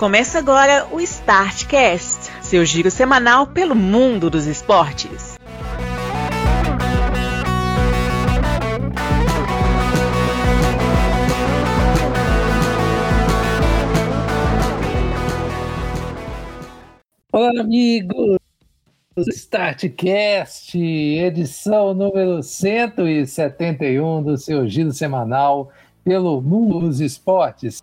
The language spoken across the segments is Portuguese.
Começa agora o Startcast, seu giro semanal pelo mundo dos esportes. Olá, amigos! Startcast, edição número 171 do seu giro semanal pelo mundo dos esportes.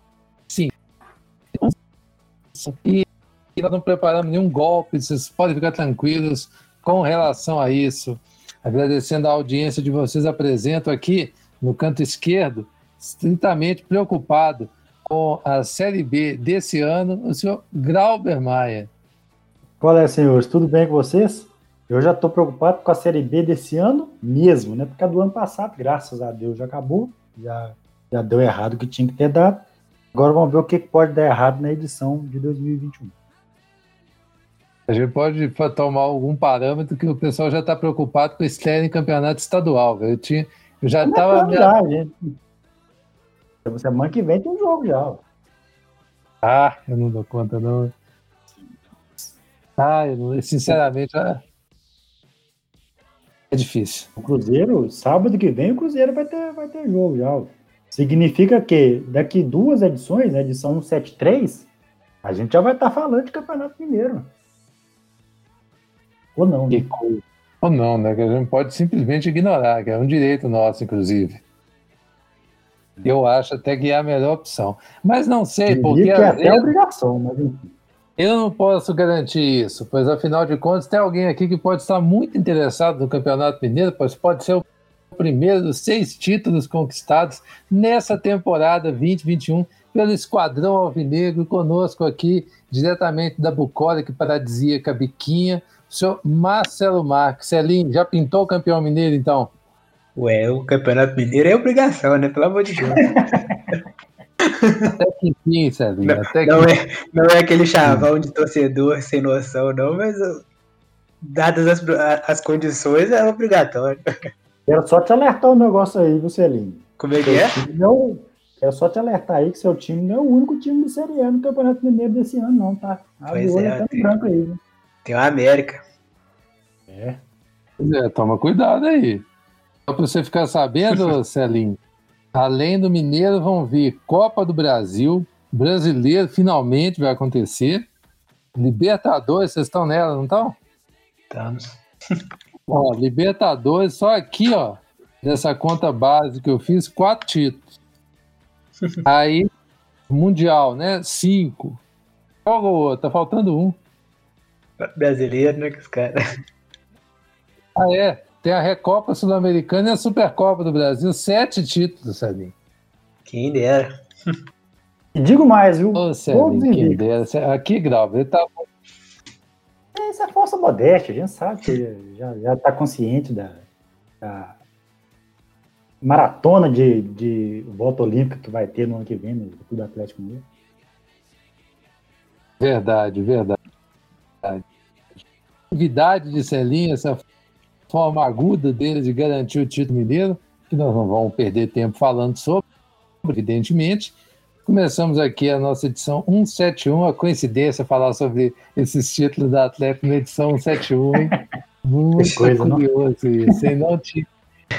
Sim. E nós não preparamos nenhum golpe, vocês podem ficar tranquilos com relação a isso. Agradecendo a audiência de vocês, apresento aqui no canto esquerdo, estritamente preocupado com a Série B desse ano, o senhor Grauber Maia. Qual é, senhores? Tudo bem com vocês? Eu já estou preocupado com a Série B desse ano mesmo, né? Porque a do ano passado, graças a Deus, já acabou, já, já deu errado o que tinha que ter dado. Agora vamos ver o que pode dar errado na edição de 2021. A gente pode tomar algum parâmetro que o pessoal já está preocupado com estreia em campeonato estadual. Eu, tinha, eu já estava. É já, gente. Semana que vem tem um jogo já. Ah, eu não dou conta, não. Ah, eu, sinceramente, é, é difícil. O Cruzeiro, sábado que vem, o Cruzeiro vai ter, vai ter jogo já. Significa que daqui duas edições, a edição 173, a gente já vai estar tá falando de Campeonato Mineiro. Ou não, né? Ou não, né? Que a gente pode simplesmente ignorar, que é um direito nosso, inclusive. Eu acho até que é a melhor opção. Mas não sei, porque. Que é até obrigação, mas enfim. Eu não posso garantir isso, pois afinal de contas tem alguém aqui que pode estar muito interessado no Campeonato Mineiro, pois pode ser o primeiro dos seis títulos conquistados nessa temporada 2021 pelo Esquadrão Alvinegro, conosco aqui, diretamente da bucólica paradisíaca Biquinha, o senhor Marcelo Marques. Celinho, já pintou o campeão mineiro então? Ué, o Campeonato Mineiro é obrigação, né? Pelo amor de Deus. Até que enfim, Celinho. Não, até não, que... é, não é aquele chavão de torcedor sem noção, não, mas dadas as, as condições é obrigatório. Quero só te alertar um negócio aí, viu, Celinho? Como é que é? Não, quero só te alertar aí que seu time não é o único time de Série A no Campeonato Mineiro desse ano, não, tá? pois é, tem, branco aí, né? tem o América. É. Pois é, toma cuidado aí. Só pra você ficar sabendo, Celinho, Além do Mineiro, vão vir Copa do Brasil, Brasileiro, finalmente vai acontecer. Libertadores, vocês estão nela, não estão? Estamos. Ó, Libertadores, só aqui, ó, dessa conta base que eu fiz, quatro títulos. Aí, Mundial, né? Cinco. Qual o outro? Tá faltando um. Brasileiro, né, que os caras. Ah, é? Tem a Recopa Sul-Americana e a Supercopa do Brasil. Sete títulos, Sabinho. Quem dera. E digo mais, viu? Ô, Sabinho, quem dera. Aqui, Grau, ele tá... Isso é falsa modéstia, a gente sabe que já, já tá consciente da, da maratona de, de volta olímpica que vai ter no ano que vem no Clube Atlético Mineiro. Verdade, verdade. Novidade de Celinha, essa forma aguda dele de garantir o título mineiro, que nós não vamos perder tempo falando sobre, evidentemente. Começamos aqui a nossa edição 171, a coincidência falar sobre esses títulos da Atlético na edição 171, hein? Muito coisa, curioso não? isso. Eu não, tinha,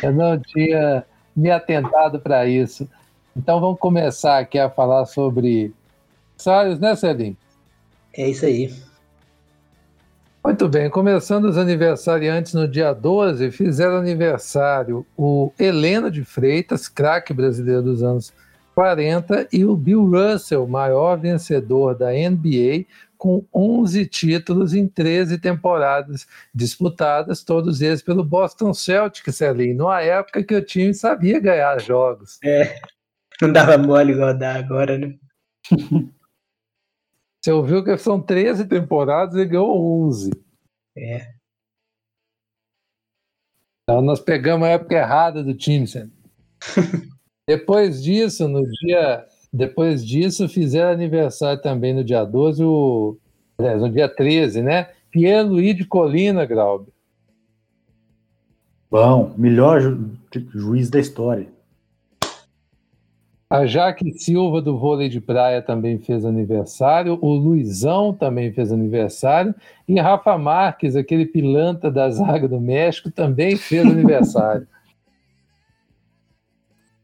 eu não tinha me atentado para isso. Então vamos começar aqui a falar sobre aniversários, né, Celinho? É isso aí. Muito bem, começando os aniversariantes no dia 12, fizeram aniversário o Helena de Freitas, craque brasileiro dos anos 40, e o Bill Russell, maior vencedor da NBA, com 11 títulos em 13 temporadas disputadas, todos eles pelo Boston Celtics, Celinho, numa época que o time sabia ganhar jogos. É, não dava mole igual dá agora, né? Você ouviu que são 13 temporadas e ganhou 11. É. Então nós pegamos a época errada do time, Depois disso, no dia. Depois disso, fizeram aniversário também no dia 12, o, no dia 13, né? Pierre Luiz de Colina, Graube. Bom, melhor ju juiz da história. A Jaque Silva do vôlei de praia também fez aniversário, o Luizão também fez aniversário, e Rafa Marques, aquele pilantra da zaga do México, também fez aniversário.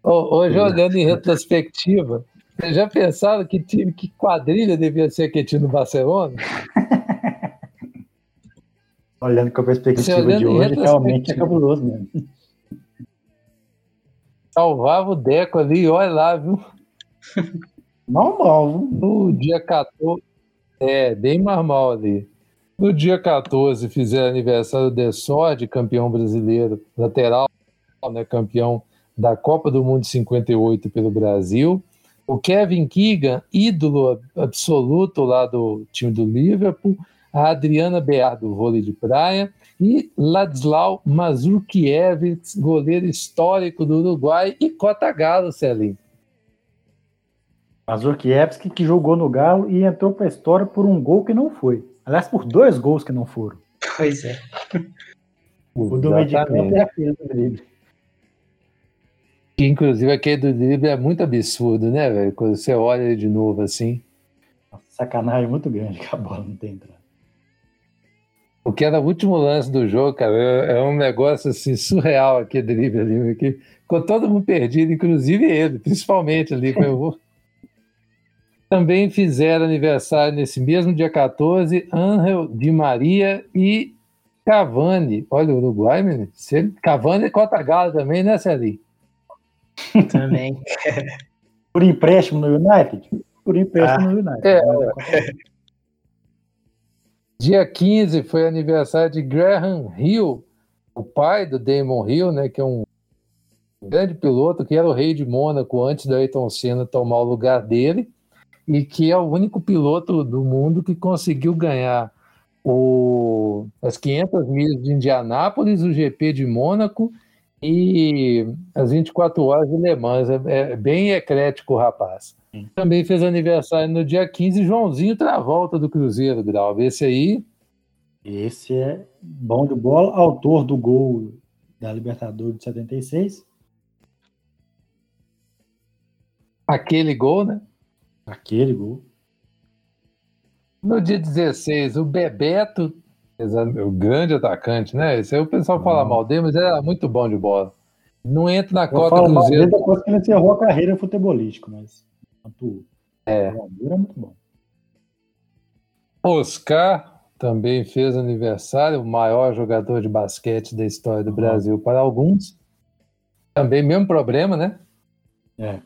Hoje, olhando em retrospectiva, vocês já pensaram que time, que quadrilha devia ser aquele time do Barcelona? olhando com a perspectiva olhando de hoje, realmente é cabuloso mesmo. Salvava o Deco ali, olha lá, viu? Normal, viu? No dia 14. É, bem normal ali. No dia 14 fizeram aniversário do Desord, campeão brasileiro, lateral, né, campeão da Copa do Mundo de 58 pelo Brasil. O Kevin Keegan, ídolo absoluto lá do time do Liverpool. A Adriana Bear, do vôlei de praia. E Ladislau Mazurkiewicz, goleiro histórico do Uruguai. E Cota Galo, Celinho. Mazurkiewicz que jogou no Galo e entrou para a história por um gol que não foi. Aliás, por dois gols que não foram. Pois é. O do meio de campo é a dele. Que, inclusive, aquele do drible é muito absurdo, né, velho? Quando você olha ele de novo assim. Sacanagem muito grande que a bola não tem entrado. O que era o último lance do jogo, cara, é, é um negócio assim surreal aquele drible ali, que ficou todo mundo perdido, inclusive ele, principalmente ali. Eu Também fizeram aniversário nesse mesmo dia 14, Angel Di Maria e Cavani. Olha o Uruguai, menino. Cavani e Cota Galo também, né, Celinho? Também. Por empréstimo no United? Por empréstimo ah, no United. É. Dia 15 foi aniversário de Graham Hill, o pai do Damon Hill, né, que é um grande piloto, que era o rei de Mônaco antes da Ayrton Senna tomar o lugar dele, e que é o único piloto do mundo que conseguiu ganhar o, as 500 milhas de Indianápolis, o GP de Mônaco e as 24 horas de Le Mans. É, é bem eclético o rapaz. Sim. Também fez aniversário no dia 15, Joãozinho Travolta do Cruzeiro, Grau. Esse aí. Esse é bom de bola, autor do gol da Libertadores de 76. Aquele gol, né? Aquele gol. No dia 16, o Bebeto o grande atacante, né? Esse aí o pessoal fala mal dele, mas era muito bom de bola. Não entra na cota do Cruzeiro. depois que ele encerrou a carreira futebolística, mas é. era muito bom. Oscar também fez aniversário, o maior jogador de basquete da história do Brasil para alguns. Também mesmo problema, né? É.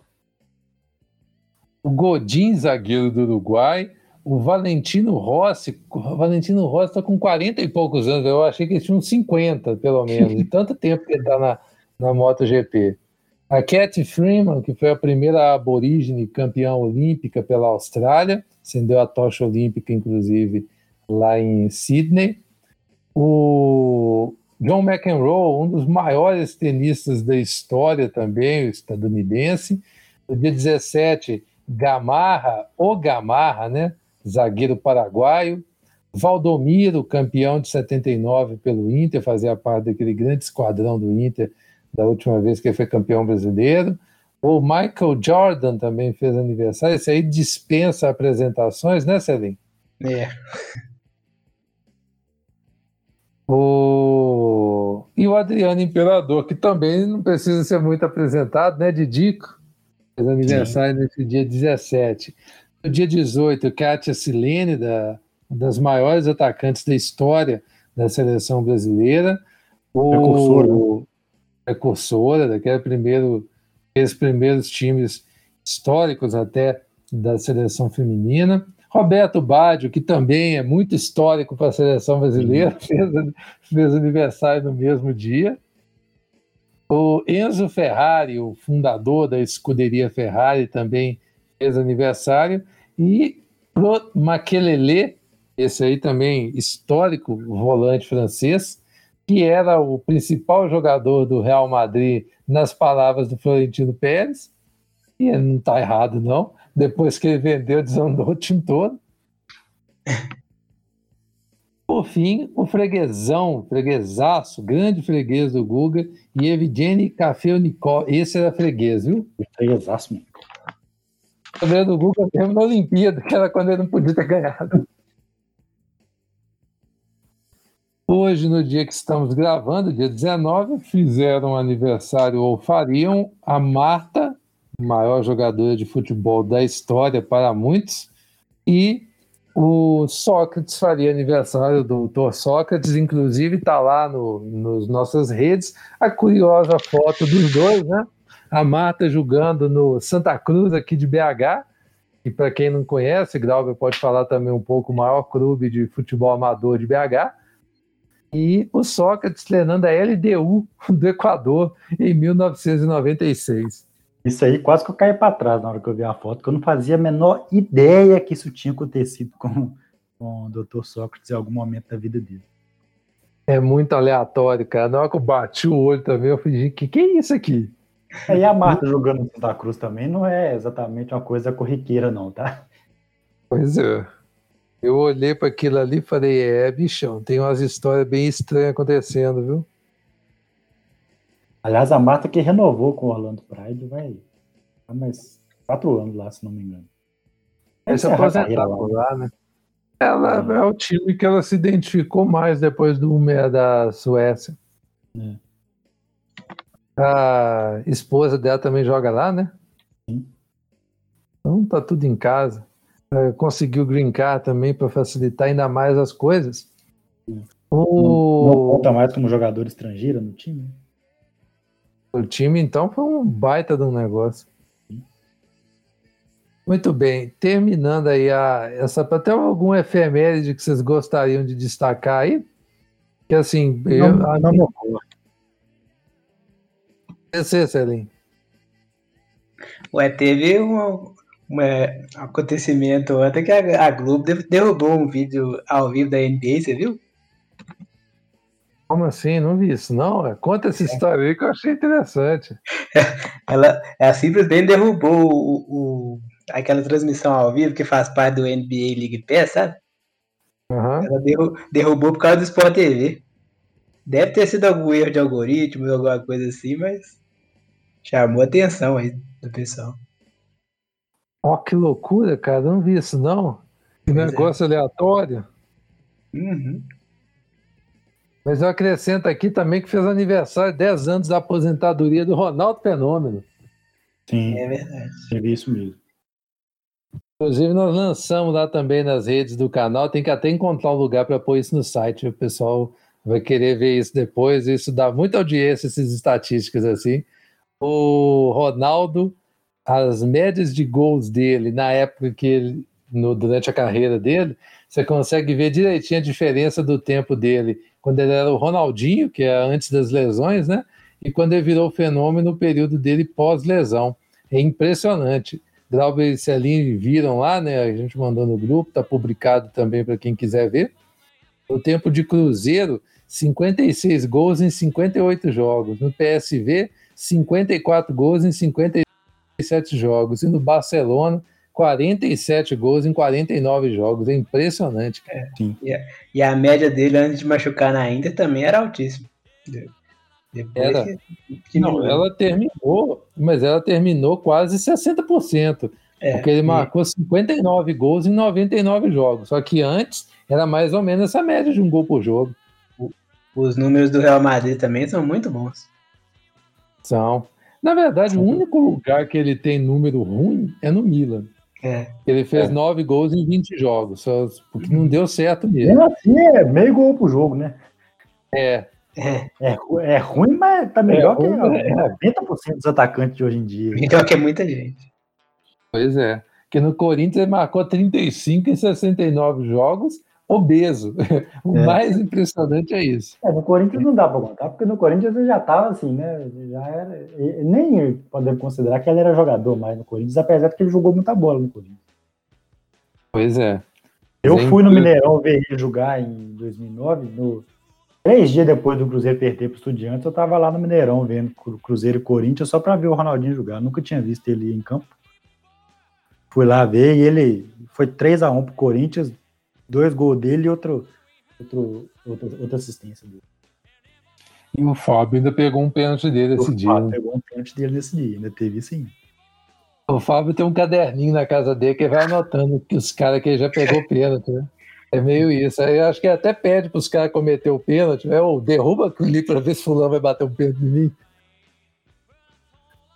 O Godin, zagueiro do Uruguai, o Valentino Rossi, o Valentino Rossi está com 40 e poucos anos, eu achei que ele tinha uns 50, pelo menos, de tanto tempo que ele está na, na MotoGP. A Cat Freeman, que foi a primeira aborígene campeã olímpica pela Austrália, acendeu a tocha olímpica, inclusive, lá em Sydney. O John McEnroe, um dos maiores tenistas da história também, o estadunidense. No dia 17, Gamarra, o Gamarra, né? Zagueiro paraguaio. Valdomiro, campeão de 79 pelo Inter, fazia parte daquele grande esquadrão do Inter da última vez que ele foi campeão brasileiro. O Michael Jordan também fez aniversário. Esse aí dispensa apresentações, né, Celim? É. O... E o Adriano Imperador, que também não precisa ser muito apresentado, né, Didico? Fez aniversário Sim. nesse dia 17. No dia 18, Kátia Silene, da, das maiores atacantes da história da seleção brasileira. O, precursora. Né? Precursora, daquele primeiro, aqueles primeiros times históricos até da seleção feminina. Roberto Baggio, que também é muito histórico para a seleção brasileira, fez, fez aniversário no mesmo dia. O Enzo Ferrari, o fundador da escuderia Ferrari, também aniversário, e pro Maquelele, esse aí também histórico volante francês, que era o principal jogador do Real Madrid nas palavras do Florentino Pérez, e não está errado não, depois que ele vendeu, desandou o time todo. Por fim, o freguesão, freguesaço, grande freguês do Guga, e Evgeny Kafelnikov. Esse era freguês, viu? Freguesaço, mesmo. Goleiro do Guga mesmo na Olimpíada, que era quando ele não podia ter ganhado. Hoje, no dia que estamos gravando, dia 19, fizeram aniversário ou fariam a Marta, maior jogadora de futebol da história para muitos, e o Sócrates faria aniversário, o doutor Sócrates, inclusive está lá no, nas nossas redes a curiosa foto dos dois, né? A Marta jogando no Santa Cruz aqui de BH, e para quem não conhece, Glauber pode falar também um pouco, o maior clube de futebol amador de BH, e o Sócrates treinando a LDU do Equador em 1996. Isso aí quase que eu caí para trás na hora que eu vi a foto, que eu não fazia a menor ideia que isso tinha acontecido com, com o Dr. Sócrates em algum momento da vida dele. É muito aleatório, cara. Na hora que eu bati o olho também, eu falei, que que é isso aqui? É, e a Marta jogando no Santa Cruz também não é exatamente uma coisa corriqueira, não, tá? Pois é. Eu olhei para aquilo ali e falei, é, bichão, tem umas histórias bem estranhas acontecendo, viu? Aliás, a Marta que renovou com o Orlando Pride vai há mais quatro anos lá, se não me engano. Vai se aposentar lá, né? Ela é. é o time que ela se identificou mais depois do meia da Suécia. É. A esposa dela também joga lá, né? Sim. Então tá tudo em casa. É, conseguiu green card também para facilitar ainda mais as coisas. O... Não, não conta mais como jogador estrangeiro no time? O time, então, foi um baita de um negócio. Muito bem, terminando aí a, essa. Tem algum efeméride que vocês gostariam de destacar aí? Que assim. Não, eu, não, não, não. Você, Celim. Ué, teve um, um acontecimento ontem que a, a Globo derrubou um vídeo ao vivo da NBA, você viu? Como assim? Não vi isso, não. Conta essa é. história aí que eu achei interessante. Ela, ela simplesmente derrubou o, o, aquela transmissão ao vivo que faz parte do NBA League Pass, sabe? Uhum. Ela derrubou por causa do Sport TV. Deve ter sido algum erro de algoritmo, alguma coisa assim, mas chamou a atenção aí do pessoal. Ó, oh, que loucura, cara. Não vi isso, não. Que pois é. negócio é. aleatório. Uhum. Mas eu acrescento aqui também que fez aniversário 10 anos da aposentadoria do Ronaldo Fenômeno. Sim, é verdade. Teve isso mesmo. Inclusive, nós lançamos lá também nas redes do canal. Tem que até encontrar um lugar para pôr isso no site. O pessoal vai querer ver isso depois. Isso dá muita audiência, essas estatísticas assim. O Ronaldo as médias de gols dele na época que ele, no, durante a carreira dele, você consegue ver direitinho a diferença do tempo dele quando ele era o Ronaldinho, que é antes das lesões, né? E quando ele virou fenômeno no período dele pós-lesão. É impressionante. Glauber e Celine viram lá, né? A gente mandou no grupo, tá publicado também para quem quiser ver. O tempo de Cruzeiro, 56 gols em 58 jogos. No PSV, 54 gols em 58 47 jogos. E no Barcelona, 47 gols em 49 jogos. É impressionante. É, e, a, e, a, média dele antes de machucar na Inter também era altíssima. Depois era. Que, que não, ela terminou, mas ela terminou quase 60%. É, porque ele marcou 59 gols em 99 jogos. Só que antes era mais ou menos essa média de um gol por jogo. Os números do Real Madrid também são muito bons. São. Na verdade, o único lugar que ele tem número ruim é no Milan. É. Ele fez é. nove gols em 20 jogos, só porque não deu certo mesmo. assim é meio gol pro jogo, né? É. É, é, é ruim, mas tá melhor é ruim, que é. 90% dos atacantes de hoje em dia. Melhor que é muita gente. Pois é. Que no Corinthians ele marcou 35 em 69 jogos obeso. O é. mais impressionante é isso. É, no Corinthians não dá para contar, porque no Corinthians ele já estava assim, né? Já era, nem podemos considerar que ele era jogador mais no Corinthians, apesar de que ele jogou muita bola no Corinthians. Pois é. Eu fui no Mineirão ver ele jogar em 2009, no, três dias depois do Cruzeiro perder para o Estudiantes, eu estava lá no Mineirão vendo Cruzeiro e Corinthians só para ver o Ronaldinho jogar. Eu nunca tinha visto ele em campo. Fui lá ver e ele foi 3 a 1 pro Corinthians, dois gols dele e outro, outro, outra, outra assistência dele. E o Fábio ainda pegou um pênalti dele esse dia. Né? Pegou um pênalti dele nesse dia, ainda teve sim. O Fábio tem um caderninho na casa dele que vai anotando que os caras que já pegou pênalti, né? É meio isso. Aí acho que até pede para os caras cometer o pênalti, né? ou derruba ali para ver se fulano vai bater um pênalti em mim.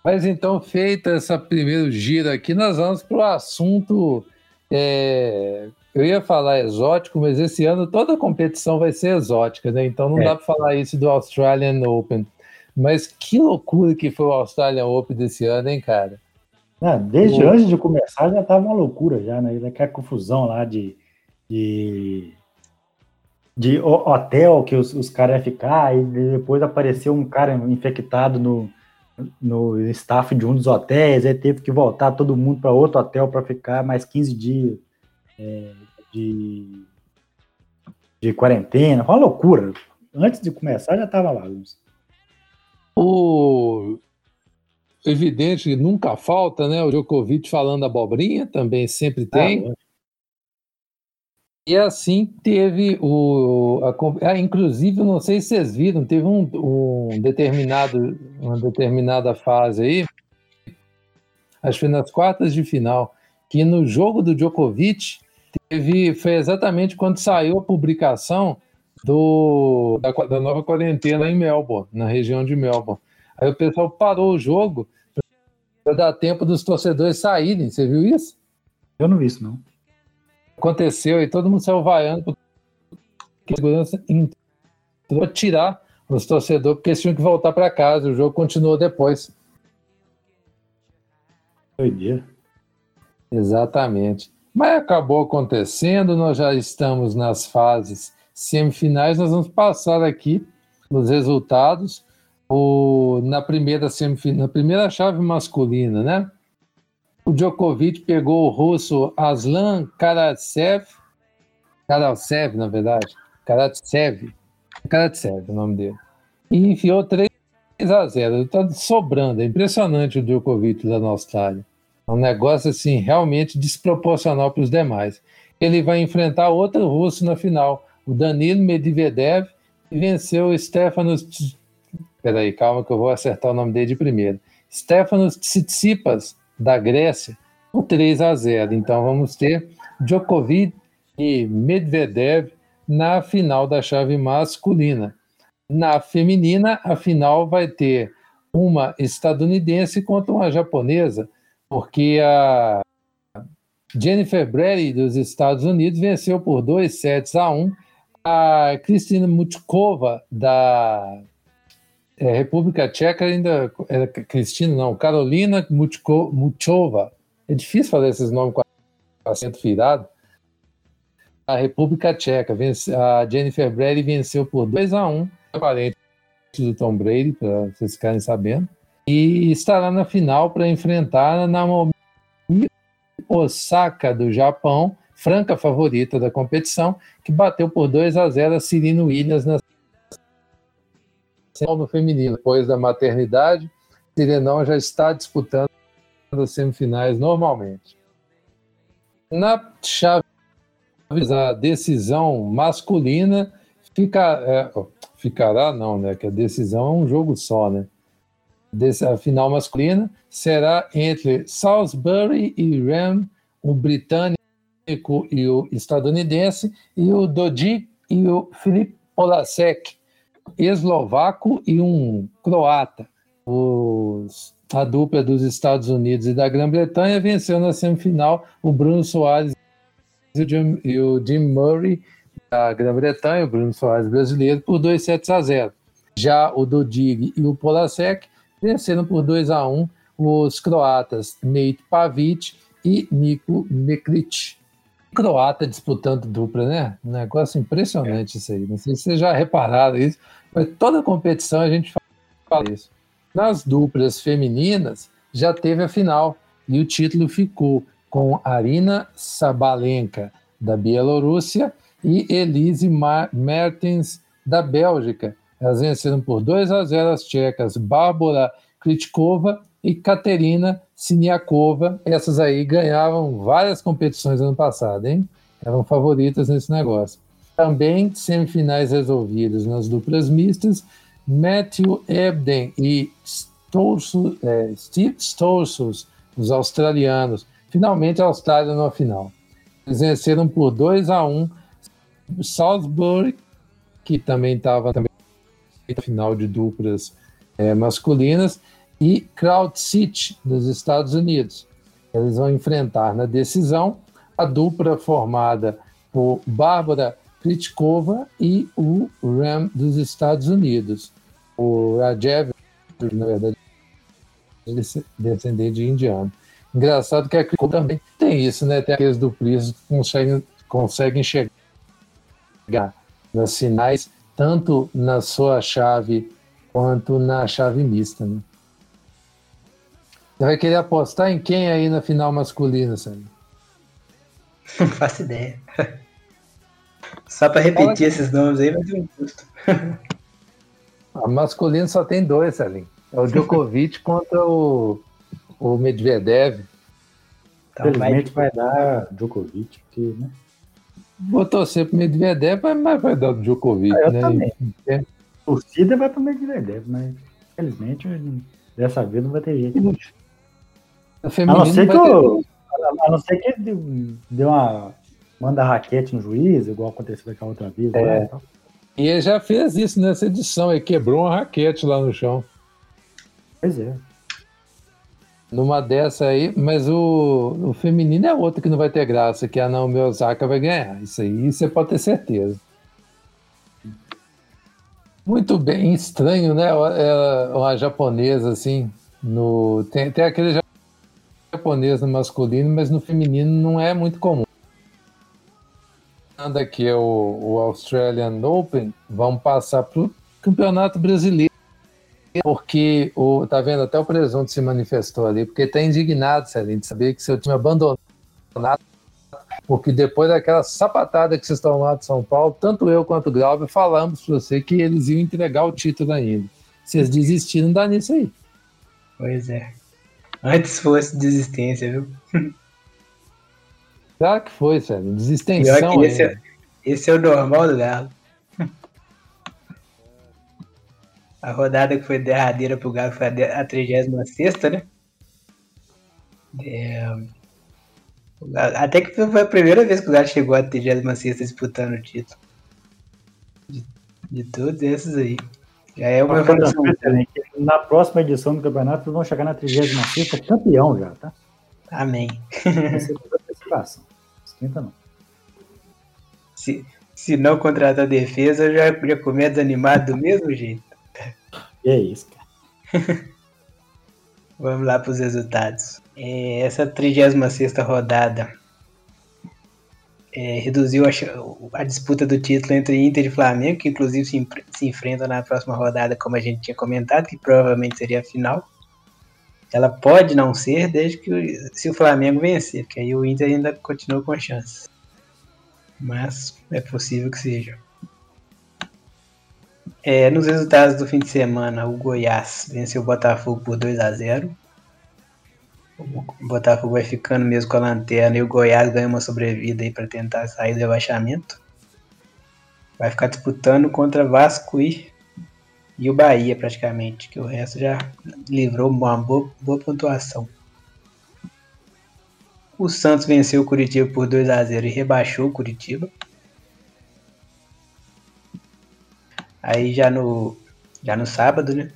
Mas então, feita essa primeira gira aqui, nós vamos para o assunto. É... Eu ia falar exótico, mas esse ano toda competição vai ser exótica, né? Então não é. dá para falar isso do Australian Open. Mas que loucura que foi o Australian Open desse ano, hein, cara? Ah, desde o... antes de começar já tava uma loucura já, né? Daquela confusão lá de, de, de hotel que os, os caras iam ficar, e depois apareceu um cara infectado no, no staff de um dos hotéis, aí teve que voltar todo mundo para outro hotel para ficar mais 15 dias é, de, de quarentena. Foi uma loucura. Antes de começar já tava lá. O evidente que nunca falta, né? O Djokovic falando abobrinha, também sempre ah, tem. Ah, e assim teve o. A, ah, inclusive, não sei se vocês viram, teve um, um, determinado, uma determinada fase aí, acho que foi nas quartas de final, que no jogo do Djokovic teve. Foi exatamente quando saiu a publicação do, da, da nova quarentena em Melbourne, na região de Melbourne. Aí o pessoal parou o jogo para dar tempo dos torcedores saírem. Você viu isso? Eu não vi isso, não. Aconteceu e todo mundo saiu vaiando porque a segurança entrou tirar os torcedores porque eles tinham que voltar para casa. O jogo continuou depois. Doideira. Exatamente. Mas acabou acontecendo, nós já estamos nas fases semifinais, nós vamos passar aqui os resultados o, na primeira semifinal, na primeira chave masculina, né? O Djokovic pegou o russo Aslan Karatsev, Karatsev, na verdade, Karatsev, Karatsev, o nome dele, e enfiou 3 a 0. Está sobrando, é impressionante o Djokovic na Austrália. É um negócio assim realmente desproporcional para os demais. Ele vai enfrentar outro russo na final, o Danilo Medvedev, que venceu o Stefanos Peraí, calma que eu vou acertar o nome dele de primeiro. Stefanos Tsitsipas, da Grécia, por 3 a 0. Então vamos ter Djokovic e Medvedev na final da chave masculina. Na feminina, a final vai ter uma estadunidense contra uma japonesa, porque a Jennifer Brady dos Estados Unidos venceu por 2 sets a 1 a Kristina Mutkova da é, República Tcheca ainda era Cristina, não, Carolina Muchova. É difícil fazer esses nomes com acento virado. A República Tcheca, vence, a Jennifer Brady venceu por 2 a 1 parente do Tom Brady, para vocês ficarem sabendo, e estará na final para enfrentar a Naomi Osaka do Japão, franca favorita da competição, que bateu por 2 a 0 a Serena Williams na no feminino. Depois da maternidade, Sirenão já está disputando as semifinais normalmente. Na chave a decisão masculina fica, é, ficará não, né? Que a decisão é um jogo só, né? A final masculina será entre Salisbury e Ram, o britânico e o estadunidense, e o Dodi e o Filipe Polasek, eslovaco e um croata. Os, a dupla dos Estados Unidos e da Grã-Bretanha venceu na semifinal o Bruno Soares e o Jim, e o Jim Murray da Grã-Bretanha, o Bruno Soares brasileiro, por 2 sets a 0. Já o Dodig e o Polasek venceram por 2 a 1 os croatas Nate Pavic e Niko Meklic croata disputando dupla, né? Um negócio impressionante é. isso aí. Não sei se vocês já repararam isso, mas toda competição a gente fala isso. Nas duplas femininas, já teve a final e o título ficou com Arina Sabalenka, da Bielorrússia, e Elise Mertens, da Bélgica. Elas venceram por 2 a 0 as tchecas Bárbara Kritkova e Katerina Siniakova. Essas aí ganhavam várias competições ano passado, hein? Eram favoritas nesse negócio. Também semifinais resolvidas nas duplas mistas, Matthew Ebden e é, Steve Stolsos os australianos. Finalmente a Austrália na final. Eles venceram por 2 a 1 Salisbury, que também estava também na final de duplas é, masculinas, e Crowd City, dos Estados Unidos. Eles vão enfrentar na decisão a dupla formada por Bárbara Kritkova e o Ram dos Estados Unidos. O Rajev, na verdade, é descendente de indiano. Engraçado que a Kritkova também tem isso, né? Tem aqueles duplistas que conseguem, conseguem chegar nas finais, tanto na sua chave quanto na chave mista, né? Você vai querer apostar em quem aí na final masculina, Sérgio? Não faço ideia. Só para repetir esses nomes aí, vai ter um custo. A masculina só tem dois, Salim. É o Djokovic contra o, o Medvedev. Então, Felizmente vai... vai dar Djokovic, porque, né? Vou torcer pro Medvedev, mas vai dar o Djokovic, ah, eu né? Também. É. Torcida vai pro Medvedev, mas infelizmente dessa vez não vai ter jeito. A, a não ser que eu, a não ser que deu uma manda raquete no juiz, igual aconteceu aquela outra vez. É. Né, e ele já fez isso nessa edição, ele quebrou uma raquete lá no chão. Pois é. Numa dessa aí, mas o, o feminino é outra que não vai ter graça, que a Naomi Osaka vai ganhar. Isso aí você pode ter certeza. Muito bem, estranho, né? É uma japonesa, assim. No, tem, aquele japonês no masculino, mas no feminino não é muito comum. Aqui é o, o Australian Open, vamos passar para o Campeonato Brasileiro porque o, tá vendo, até o presunto se manifestou ali, porque está indignado, Celinho, de saber que seu time abandonado, porque depois daquela sapatada que vocês estão lá de São Paulo, tanto eu quanto o Glauber falamos para você que eles iam entregar o título ainda. Vocês desistiram, dá nisso aí. Pois é. Antes fosse desistência, viu? Claro que foi, Celinho. Desistência. Esse, é, esse é o normal do Galo. A rodada que foi derradeira pro Galo foi a 36 né? É... Até que foi a primeira vez que o Galo chegou à 36 disputando o título. De, de todos esses aí. Já é uma evolução. Na próxima edição do campeonato, vão chegar na 36 campeão já, tá? Amém. Esquenta não. Se, se não contratar defesa, eu já, já começo desanimado do mesmo jeito. É isso, cara. Vamos lá para os resultados. É, essa 36 rodada é, reduziu a, a, disputa do título entre Inter e Flamengo, que inclusive se, se enfrentam na próxima rodada, como a gente tinha comentado, que provavelmente seria a final. Ela pode não ser, desde que se o Flamengo vencer, porque aí o Inter ainda continua com chance. Mas é possível que seja. É, nos resultados do fim de semana, o Goiás venceu o Botafogo por 2 a 0 O Botafogo vai ficando mesmo com a lanterna e o Goiás ganha uma sobrevida aí para tentar sair do rebaixamento. Vai ficar disputando contra Vasco e, e o Bahia praticamente, que o resto já livrou uma boa, boa pontuação. O Santos venceu o Curitiba por 2 a 0 e rebaixou o Curitiba. Aí já no, já no sábado, né?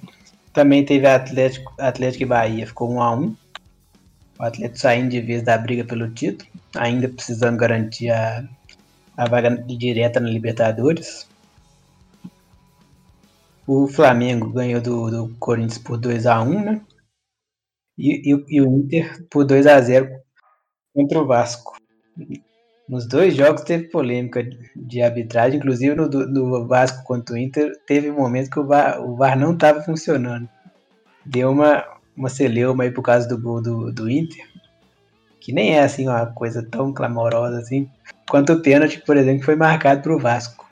Também teve Atlético, Atlético e Bahia, ficou 1 a 1 O Atlético saindo de vez da briga pelo título, ainda precisando garantir a, a vaga direta na Libertadores. O Flamengo ganhou do, do Corinthians por 2 a 1 né? E, e, e, o Inter por 2 a 0 contra o Vasco. Nos dois jogos teve polêmica de arbitragem, inclusive no, no Vasco contra o Inter, teve momentos que o VAR, o VAR não estava funcionando. Deu uma, uma celeuma aí por causa do gol do, do Inter, que nem é assim uma coisa tão clamorosa assim, quanto o pênalti, por exemplo, que foi marcado para o Vasco.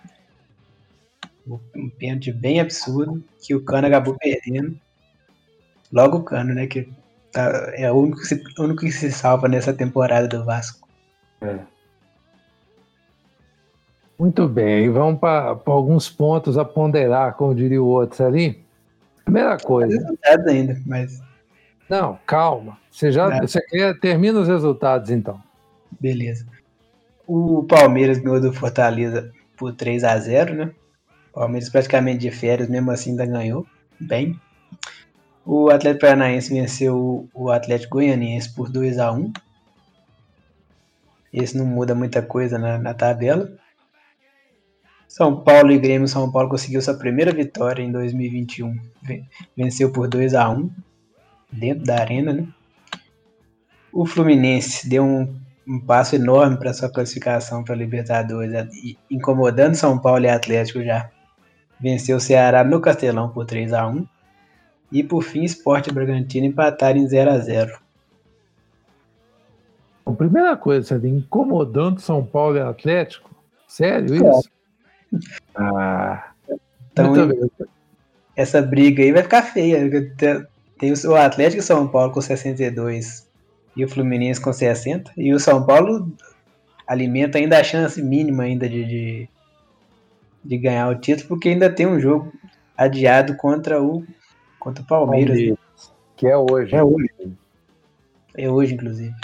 Um pênalti bem absurdo, que o Cano acabou perdendo. Logo o Cano, né? Que tá, é o único, único que se salva nessa temporada do Vasco. É. Muito bem, vamos para alguns pontos a ponderar, como diria o outro ali. Primeira coisa. Resultados ainda, mas. Não, calma. Você já é. você quer, termina os resultados então. Beleza. O Palmeiras ganhou do Fortaleza por 3 a 0 né? O Palmeiras praticamente de férias, mesmo assim ainda ganhou. Bem. O Atlético Paranaense venceu o Atlético Goianiense por 2 a 1 Esse não muda muita coisa na, na tabela. São Paulo e Grêmio. São Paulo conseguiu sua primeira vitória em 2021. Venceu por 2 a 1 dentro da arena, né? O Fluminense deu um, um passo enorme para sua classificação para a Libertadores, incomodando São Paulo e Atlético já. Venceu o Ceará no Castelão por 3 a 1 e por fim Sport e Bragantino empataram em 0 a 0 a primeira coisa, você incomodando São Paulo e Atlético? Sério isso? Ah, então, essa briga aí vai ficar feia. Tem o Atlético e São Paulo com 62 e o Fluminense com 60. E o São Paulo alimenta ainda a chance mínima ainda de, de, de ganhar o título, porque ainda tem um jogo adiado contra o contra o Palmeiras. Palmeiras que é hoje. É hoje. É hoje, inclusive.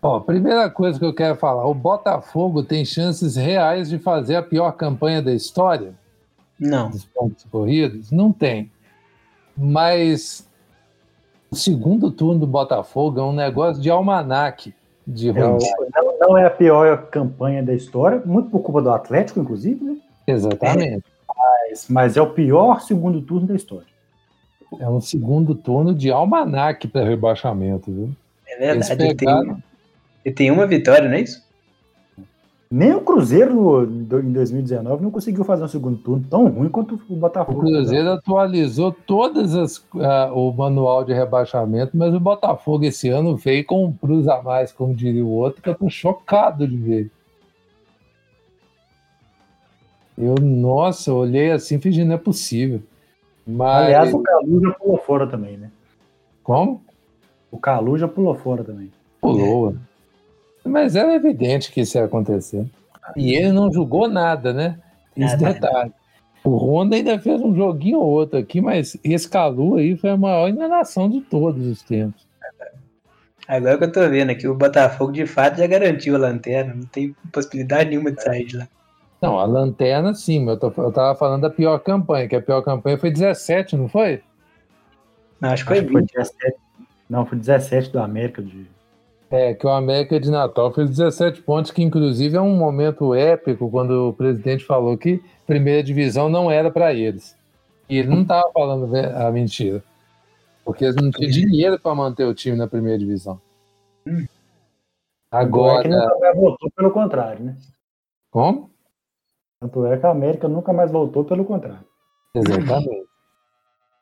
Ó, primeira coisa que eu quero falar: o Botafogo tem chances reais de fazer a pior campanha da história? Não. Dos pontos corridos? Não tem. Mas o segundo turno do Botafogo é um negócio de almanaque de é, não, não, é a pior campanha da história, muito por culpa do Atlético, inclusive, né? Exatamente. É, mas, mas é o pior segundo turno da história. É um segundo turno de almanaque para rebaixamento, viu? É verdade. Pegaram... Tem, tem uma vitória, não é isso? Nem o Cruzeiro em 2019 não conseguiu fazer um segundo turno tão ruim quanto o Botafogo. O Cruzeiro atualizou todas as uh, o manual de rebaixamento, mas o Botafogo esse ano veio com um plus a mais, como diria o outro, que eu tô chocado de ver. Eu, nossa, olhei assim, fingindo não é possível. Mas... Aliás, o Calu já pulou fora também, né? Como? O Calu já pulou fora também. Pulou. É. Mas era evidente que isso ia acontecer. E ele não julgou nada, né? Esse nada, detalhe. O Honda ainda fez um joguinho ou outro aqui, mas esse Calu aí foi a maior enganação de todos os tempos. Agora que eu tô vendo aqui, o Botafogo de fato já garantiu a lanterna, não tem possibilidade nenhuma de sair de lá. Não, a lanterna sim, mas eu, tô, eu tava falando da pior campanha, que a pior campanha foi 17, não foi? Não, acho que foi, acho foi 17. Não, foi 17 do América de é, que o América de Natal fez 17 pontos, que inclusive é um momento épico quando o presidente falou que primeira divisão não era para eles. E ele não estava falando a mentira. Porque eles não tinham dinheiro para manter o time na primeira divisão. Agora. É que nunca mais voltou pelo contrário, né? Como? Tanto é que a América nunca mais voltou pelo contrário. Exatamente.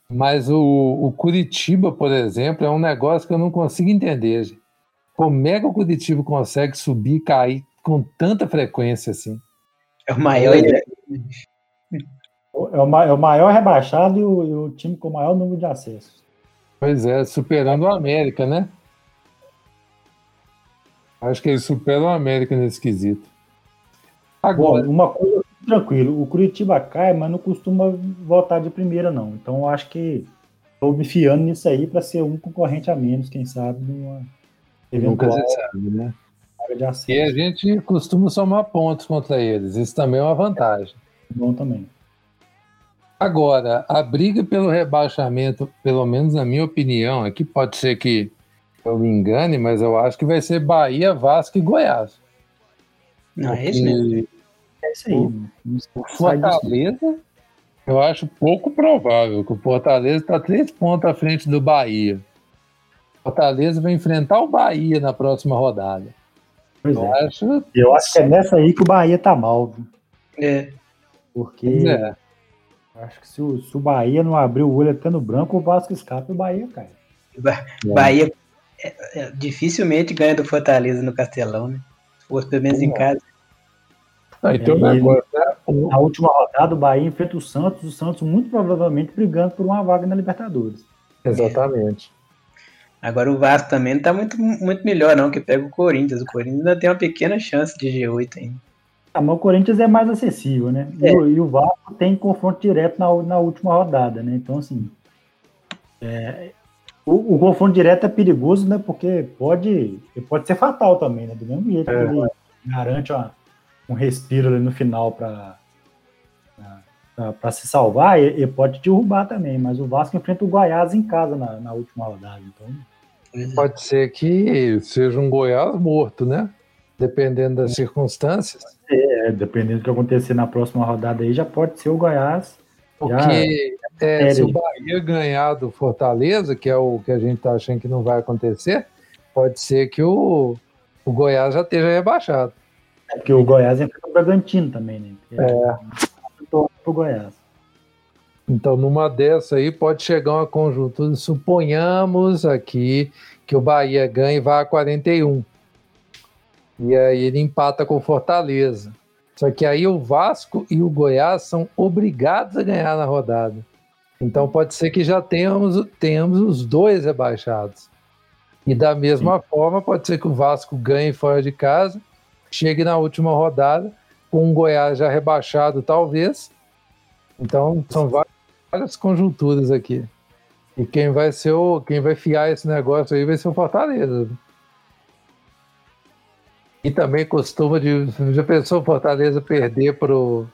Mas o, o Curitiba, por exemplo, é um negócio que eu não consigo entender. Gente. Como é que o Curitiba consegue subir e cair com tanta frequência assim? É o maior. É, é, o, é o maior rebaixado e o, e o, time com o maior número de acessos. Pois é, superando o América, né? Acho que ele supera o América nesse quesito. Agora, Bom, uma coisa tranquilo, o Curitiba cai, mas não costuma voltar de primeira, não. Então eu acho que estou me fiando nisso aí para ser um concorrente a menos, quem sabe, numa Nunca se sabe, né? E a gente costuma somar pontos contra eles. Isso também é uma vantagem. Bom também. Agora, a briga pelo rebaixamento, pelo menos na minha opinião, aqui pode ser que eu me engane, mas eu acho que vai ser Bahia, Vasco e Goiás. Não, é isso mesmo. É isso aí. O, o Fortaleza, eu acho pouco provável que o Fortaleza está três pontos à frente do Bahia. Fortaleza vai enfrentar o Bahia na próxima rodada. Pois eu, é. acho... eu acho que é nessa aí que o Bahia tá mal. É. Porque é. acho que se o, se o, Bahia não abrir o olho até no branco, o Vasco escapa e o Bahia cai. É. Bahia é, é, dificilmente ganha do Fortaleza no Castelão, né? Se fosse pelo menos em casa. Ah, então é, agora, né? Na última rodada, o Bahia enfrenta o Santos, o Santos muito provavelmente brigando por uma vaga na Libertadores. Exatamente. Agora o Vasco também não tá muito, muito melhor, não, que pega o Corinthians. O Corinthians ainda tem uma pequena chance de G8 ainda. Ah, mas o Corinthians é mais acessível, né? É. E, o, e, o Vasco tem confronto direto na, na última rodada, né? Então, assim. É, O, o confronto direto é perigoso, né? Porque pode, pode ser fatal também, né? Do mesmo jeito é. que ele garante uma, um respiro ali no final para para se salvar, ele, pode derrubar também, mas o Vasco enfrenta o Goiás em casa na, na última rodada, então... É. Pode ser que seja um Goiás morto, né? Dependendo das circunstâncias. É, dependendo do que acontecer na próxima rodada aí, já pode ser o Goiás. Porque é, se o Bahia ganhar do Fortaleza, que é o que a gente está achando que não vai acontecer, pode ser que o, o Goiás já esteja rebaixado. É porque o Goiás enfrenta o Bragantino também, né? é. Pro Goiás. Então, numa dessa aí, pode chegar uma conjuntura. Suponhamos aqui que o Bahia ganhe e vá a 41. E aí ele empata com o Fortaleza. Só que aí o Vasco e o Goiás são obrigados a ganhar na rodada. Então pode ser que já tenhamos, tenhamos os dois rebaixados. E da mesma Sim. forma, pode ser que o Vasco ganhe fora de casa, chegue na última rodada, com o Goiás já rebaixado, talvez. Então são várias conjunturas aqui. E quem vai ser o. Quem vai fiar esse negócio aí vai ser o Fortaleza. E também costuma de. Já pensou o Fortaleza perder pro,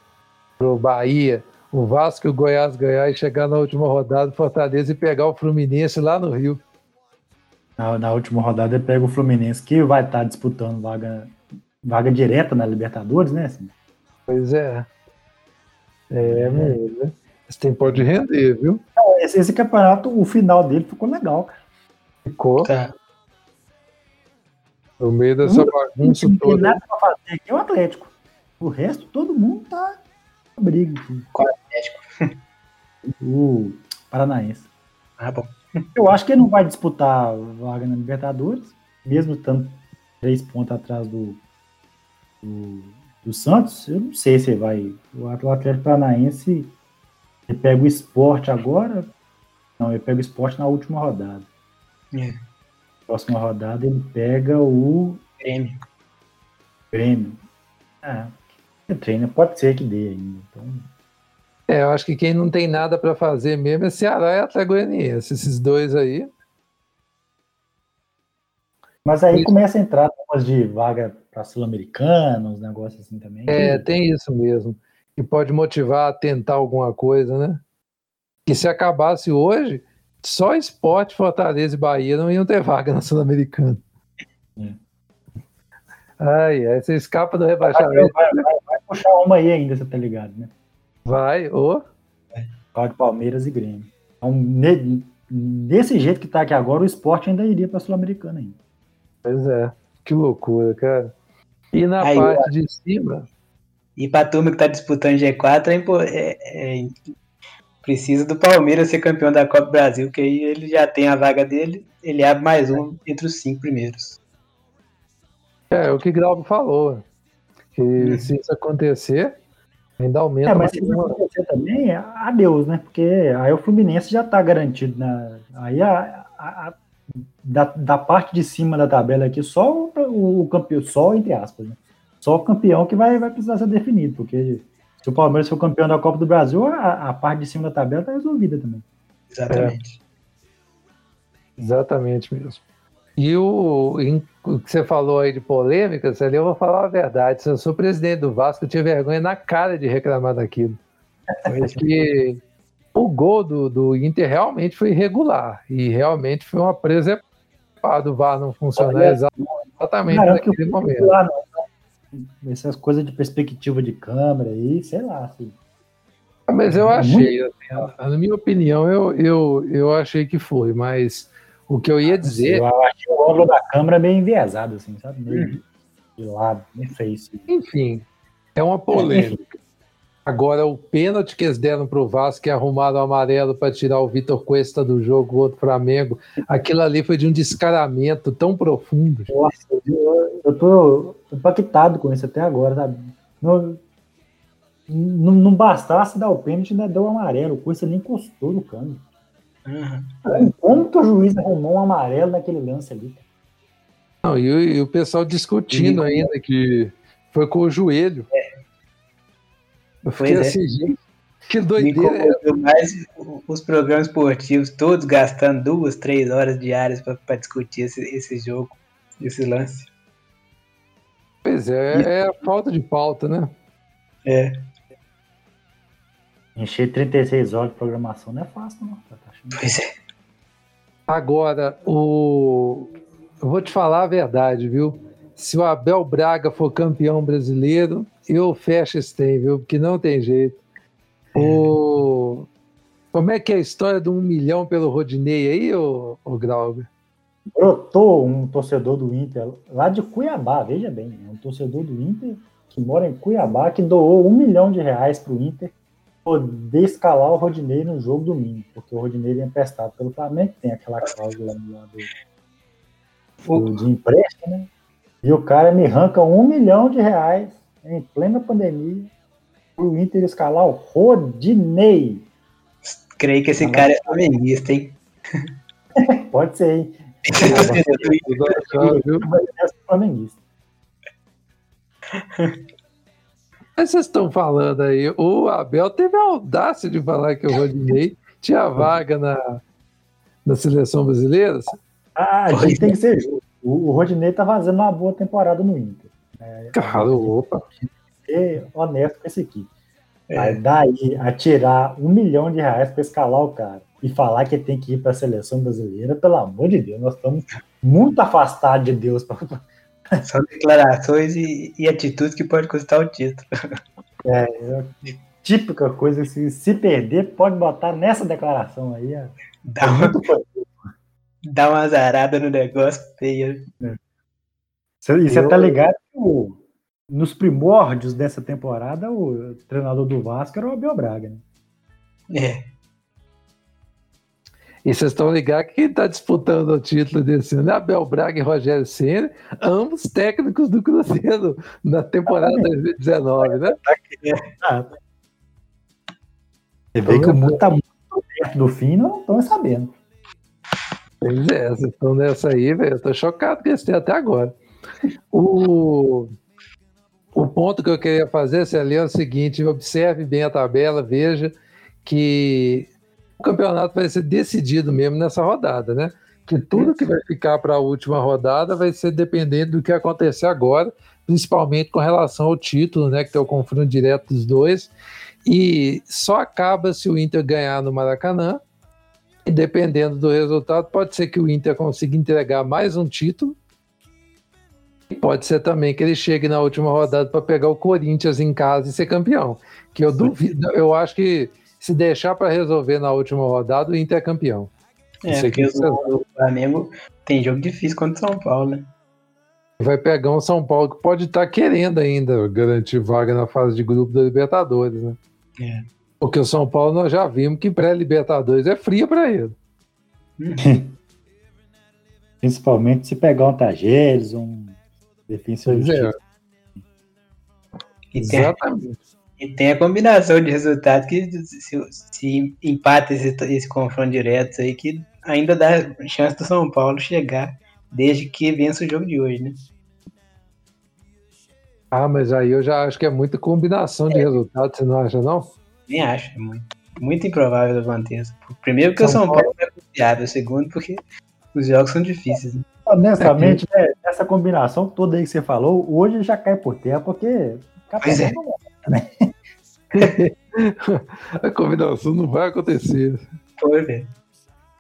pro Bahia? o Vasco e o Goiás ganhar e chegar na última rodada do Fortaleza e pegar o Fluminense lá no Rio. Na, na última rodada ele pega o Fluminense, que vai estar disputando vaga, vaga direta na Libertadores, né? Assim? Pois é. É, é. mesmo. Esse tempo pode render, viu? Esse, esse, campeonato, o final dele ficou legal, cara. Ficou. Tá. No meio dessa bagunça toda. Não tem nada pra fazer aqui é o Atlético. O resto, todo mundo tá briga. Qual Atlético? O Paranaense. Ah, bom. Eu acho que ele não vai disputar vaga na Libertadores, mesmo estando três pontos atrás do, do, do, Santos. Eu não sei se vai. O Atlético Paranaense ele pega o esporte agora. Não, ele pega o esporte na última rodada. É. Próxima rodada ele pega o Grêmio. Grêmio. Ah, treino pode ser que dê ainda. Então... É, eu acho que quem não tem nada para fazer mesmo é Ceará e Atlético Goianiense, esses dois aí. Mas aí começa a entrar umas de vaga para sul-americano, uns negócios assim também. É, tem isso mesmo. Que pode motivar a tentar alguma coisa, né? Que se acabasse hoje, só esporte, Fortaleza e Bahia não iam ter vaga na Sul-Americana. É. Ai, aí você escapa do rebaixamento. Vai, vai, vai, puxar uma aí ainda, você tá ligado, né? Vai, ô. Oh. de Palmeiras e Grêmio. Então, ne, desse jeito que tá aqui agora, o esporte ainda iria pra Sul-Americana ainda. Pois é, que loucura, cara. E na aí, parte de cima. E pra turma que tá disputando G4, é, é, precisa do Palmeiras ser campeão da Copa do Brasil, que aí ele já tem a vaga dele, ele abre mais um entre os cinco primeiros. É, é o que Grau falou. Que uhum. se isso acontecer, ainda aumenta. É, mas se isso acontecer também, adeus, né? Porque aí o Fluminense já está garantido. Na, aí a, a, a, da, da parte de cima da tabela aqui, só o, o campeão, só entre aspas, né? Só o campeão que vai, vai precisar ser definido, porque se o Palmeiras for campeão da Copa do Brasil, a, a parte de cima da tabela está resolvida também. Exatamente. É. Exatamente mesmo. E o, em, o que você falou aí de polêmicas, ali eu vou falar a verdade. Se eu sou presidente do Vasco, eu tinha vergonha na cara de reclamar daquilo. Mas que o gol do, do Inter realmente foi irregular. E realmente foi uma presepada do VAR não funcionar exatamente Cara, naquele momento. Lá, não. Essas coisas de perspectiva de câmera aí, sei lá. Assim. Mas eu é achei, assim, na minha opinião, eu, eu, eu achei que foi, mas o que eu ia dizer. Eu achei o ângulo da câmera meio enviesado, assim, sabe? Meio uhum. de lado, meio feio. Assim. Enfim, é uma polêmica. Agora, o pênalti que eles deram pro Vasco, que arrumaram o amarelo para tirar o Vitor Cuesta do jogo contra o Flamengo, aquilo ali foi de um descaramento tão profundo. Nossa, eu, eu tô impactado com isso até agora, sabe? Não, não, não bastasse dar o pênalti, ainda deu o amarelo. O Cuesta nem encostou no cano. Uhum. Como que o juiz arrumou um amarelo naquele lance ali? Não, e, e o pessoal discutindo ainda que foi com o joelho. É. Eu fiquei pois é. assim, é. gente, Que doideira. Me mais os programas esportivos, todos gastando duas, três horas diárias para discutir esse, esse jogo, esse lance. Pois é, é a falta de pauta, né? É. Encher 36 horas de programação não é fácil, não. Tá pois é. Agora, o... eu vou te falar a verdade, viu? Se o Abel Braga for campeão brasileiro, eu fecho esse tem, viu? Porque não tem jeito. O... Como é que é a história do um milhão pelo Rodinei aí, o, o Grauber? Brotou um torcedor do Inter lá de Cuiabá, veja bem, é um torcedor do Inter que mora em Cuiabá que doou um milhão de reais para o Inter poder escalar o Rodinei no jogo domingo, porque o Rodinei é emprestado pelo Flamengo, tem aquela cláusula lá do, do, de empréstimo, né? E o cara me arranca um milhão de reais em plena pandemia para o Inter escalar o Rodinei. Creio que esse cara é flamenguista, hein? Pode ser, hein? flamenguista. Mas vocês estão falando aí, o Abel teve a audácia de falar que o Rodinei tinha vaga na, na seleção brasileira. Ah, a gente tem que ser justo. O, o Rodinei tá fazendo uma boa temporada no Inter. É, Cara, opa. Ser honesto com esse aqui. É. Aí daí a tirar um milhão de reais para escalar o cara e falar que tem que ir para a seleção brasileira, pelo amor de Deus, nós estamos muito afastados de Deus. Pra... São declarações e, e atitudes que pode custar o título. É, é típica coisa, se, se perder, pode botar nessa declaração aí. É, dá, uma, dá uma azarada no negócio feio. É. E você tá ligado que o, nos primórdios dessa temporada, o treinador do Vasco era o Abel Braga, né? É. E vocês estão ligados que quem está disputando o título desse ano é Abel Braga e Rogério Senna, ambos técnicos do Cruzeiro na temporada 2019, né? Você vê que o mundo está muito perto do fim não estão sabendo. Pois é, vocês estão nessa aí, velho. Eu tô chocado com esse até agora. O, o ponto que eu queria fazer, Celia, é o seguinte: observe bem a tabela, veja que o campeonato vai ser decidido mesmo nessa rodada, né? Que tudo que vai ficar para a última rodada vai ser dependente do que acontecer agora, principalmente com relação ao título, né? Que tem o confronto direto dos dois. E só acaba se o Inter ganhar no Maracanã. E dependendo do resultado, pode ser que o Inter consiga entregar mais um título. E pode ser também que ele chegue na última rodada para pegar o Corinthians em casa e ser campeão. Que eu duvido, eu acho que se deixar para resolver na última rodada, o Inter é campeão. É, porque o, Flamengo tem jogo difícil contra o São Paulo, né? Vai pegar um São Paulo que pode estar tá querendo ainda garantir vaga na fase de grupo da Libertadores, né? É. Porque o São Paulo nós já vimos que pré-Libertadores é fria para ele. Principalmente se pegar um Tajeres, um defensor. Pois é. Exatamente. E tem a combinação de resultados que se, se empata esse, esse confronto direto aí, que ainda dá chance do São Paulo chegar, desde que vença o jogo de hoje, né? Ah, mas aí eu já acho que é muita combinação de é. resultados, você não acha, não? Nem acho, é muito, muito improvável aconteça. Primeiro porque São o São Paulo, Paulo é confiável, segundo porque os jogos são difíceis. Né? Honestamente, né, essa combinação toda aí que você falou, hoje já cai por terra, porque pois é. né? a combinação não vai acontecer. Foi, velho.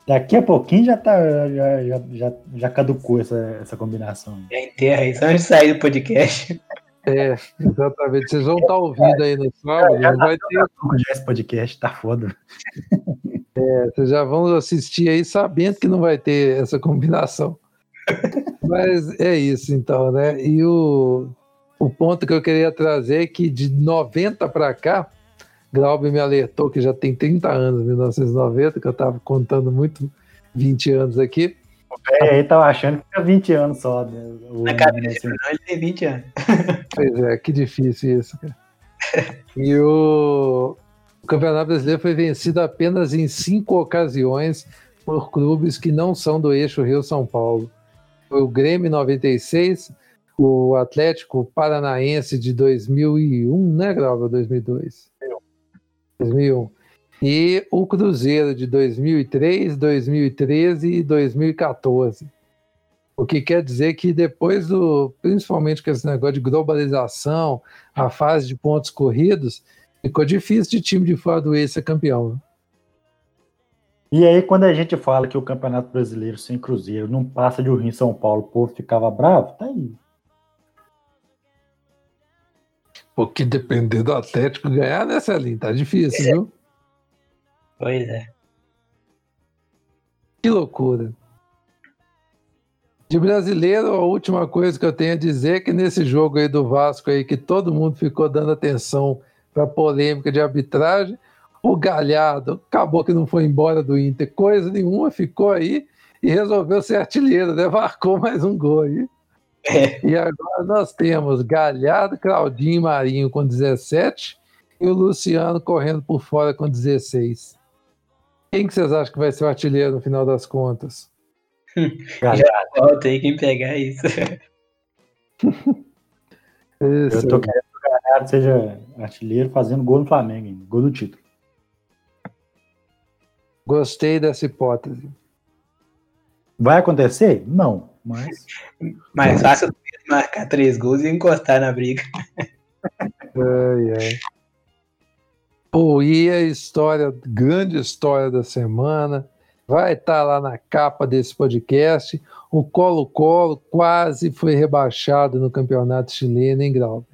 Daqui a pouquinho já, tá, já, já, já, já caducou essa, essa combinação. Já enterra aí, só antes de sair do podcast. É, exatamente. Vocês vão estar tá ouvindo aí no sábado, não vai ter. Esse podcast tá foda. É, vocês já vão assistir aí sabendo que não vai ter essa combinação. Mas é isso, então, né? E o, o ponto que eu queria trazer é que de 90 para cá, Glauber me alertou que já tem 30 anos, 1990, que eu estava contando muito 20 anos aqui. É, ele estava achando que tinha 20 anos só. Né? Na cabeça de ele tem 20 anos. Pois é, que difícil isso, cara. E o, o Campeonato Brasileiro foi vencido apenas em cinco ocasiões por clubes que não são do eixo Rio-São Paulo. Foi o Grêmio 96, o Atlético Paranaense de 2001, né, Grava? 2002. 2001. E o Cruzeiro de 2003, 2013 e 2014. O que quer dizer que depois do, principalmente com esse negócio de globalização, a fase de pontos corridos, ficou difícil de time de fora do ex ser campeão. Né? E aí, quando a gente fala que o Campeonato Brasileiro sem Cruzeiro não passa de um Rio em São Paulo, o povo ficava bravo, tá aí. Porque depender do Atlético ganhar, né, Celinho? Tá difícil, é. viu? Pois é. Que loucura. De brasileiro, a última coisa que eu tenho a dizer é que nesse jogo aí do Vasco aí, que todo mundo ficou dando atenção para polêmica de arbitragem, o Galhardo acabou que não foi embora do Inter, coisa nenhuma, ficou aí e resolveu ser artilheiro, né? Marcou mais um gol aí. É. E agora nós temos Galhardo, Claudinho e Marinho com 17 e o Luciano correndo por fora com 16. Quem que vocês acham que vai ser o artilheiro no final das contas? Já volta aí quem pegar isso. Eu tô querendo que o Galhardo seja artilheiro fazendo gol no Flamengo, hein? gol do título. Gostei dessa hipótese. Vai acontecer? Não, mas. Mais fácil marcar três gols e encostar na briga. ai, ai. Pô, e a história, grande história da semana, vai estar tá lá na capa desse podcast. O Colo-Colo quase foi rebaixado no campeonato chileno, hein, Grau?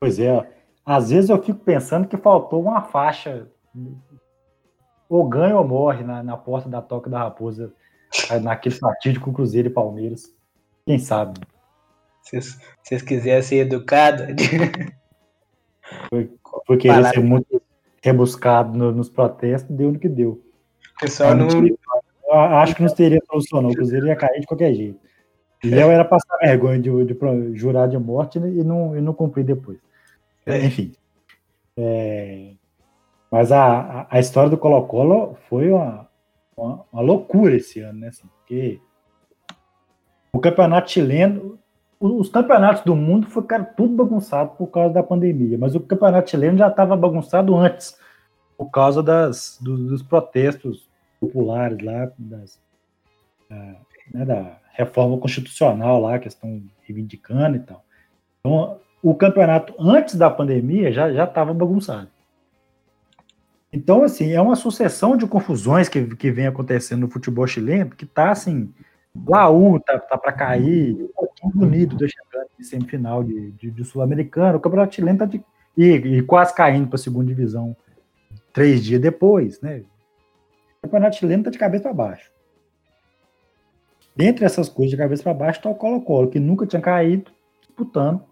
Pois é. Às vezes eu fico pensando que faltou uma faixa ou ganha ou morre na, na porta da Toca da Raposa, naquele fatídico Cruzeiro e Palmeiras. Quem sabe? Se vocês quiserem ser educados. Foi, foi querer ser muito rebuscado no, nos protestos, deu no que deu. Pessoal não. Acho que não teria solução, não. O Cruzeiro ia cair de qualquer jeito. E eu era passar vergonha de, de, de, jurar de morte e não, e não cumprir depois. É. Enfim. É, mas a, a história do Colo-Colo foi uma, uma, uma, loucura esse ano, né? Assim, porque o campeonato chileno, os campeonatos do mundo ficaram tudo bagunçado por causa da pandemia, mas o campeonato chileno já estava bagunçado antes, por causa das, dos, dos protestos populares lá, das, da, né, da reforma constitucional lá que estão reivindicando e tal. Então, o campeonato antes da pandemia já estava bagunçado. Então, assim, é uma sucessão de confusões que, que vem acontecendo no futebol chileno, que tá assim, Laú tá, tá para cair, o time unido do chegando em semifinal de, de, de Sul-Americano, o Campeonato Chileno tá de, e, e quase caindo para a segunda divisão três dias depois, né? O Campeonato Chileno tá de cabeça para baixo. Dentre essas coisas de cabeça para baixo está o Colo-Colo, que nunca tinha caído, disputando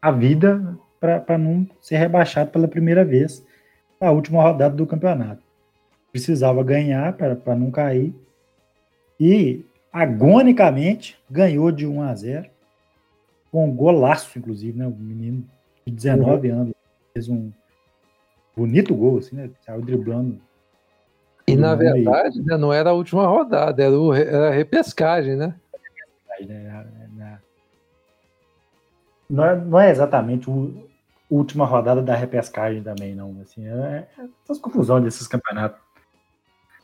a vida para não ser rebaixado pela primeira vez a última rodada do campeonato. Precisava ganhar para não cair. E agonicamente ganhou de 1 a 0 com um golaço, inclusive, né? O menino de 19 uhum. anos fez um bonito gol, assim, né? Saiu driblando. E na verdade, né, não era a última rodada, era, o, era a repescagem, né? Não é, não é exatamente o, última rodada da repescagem também, não. Assim, é, é essas confusões desses campeonatos.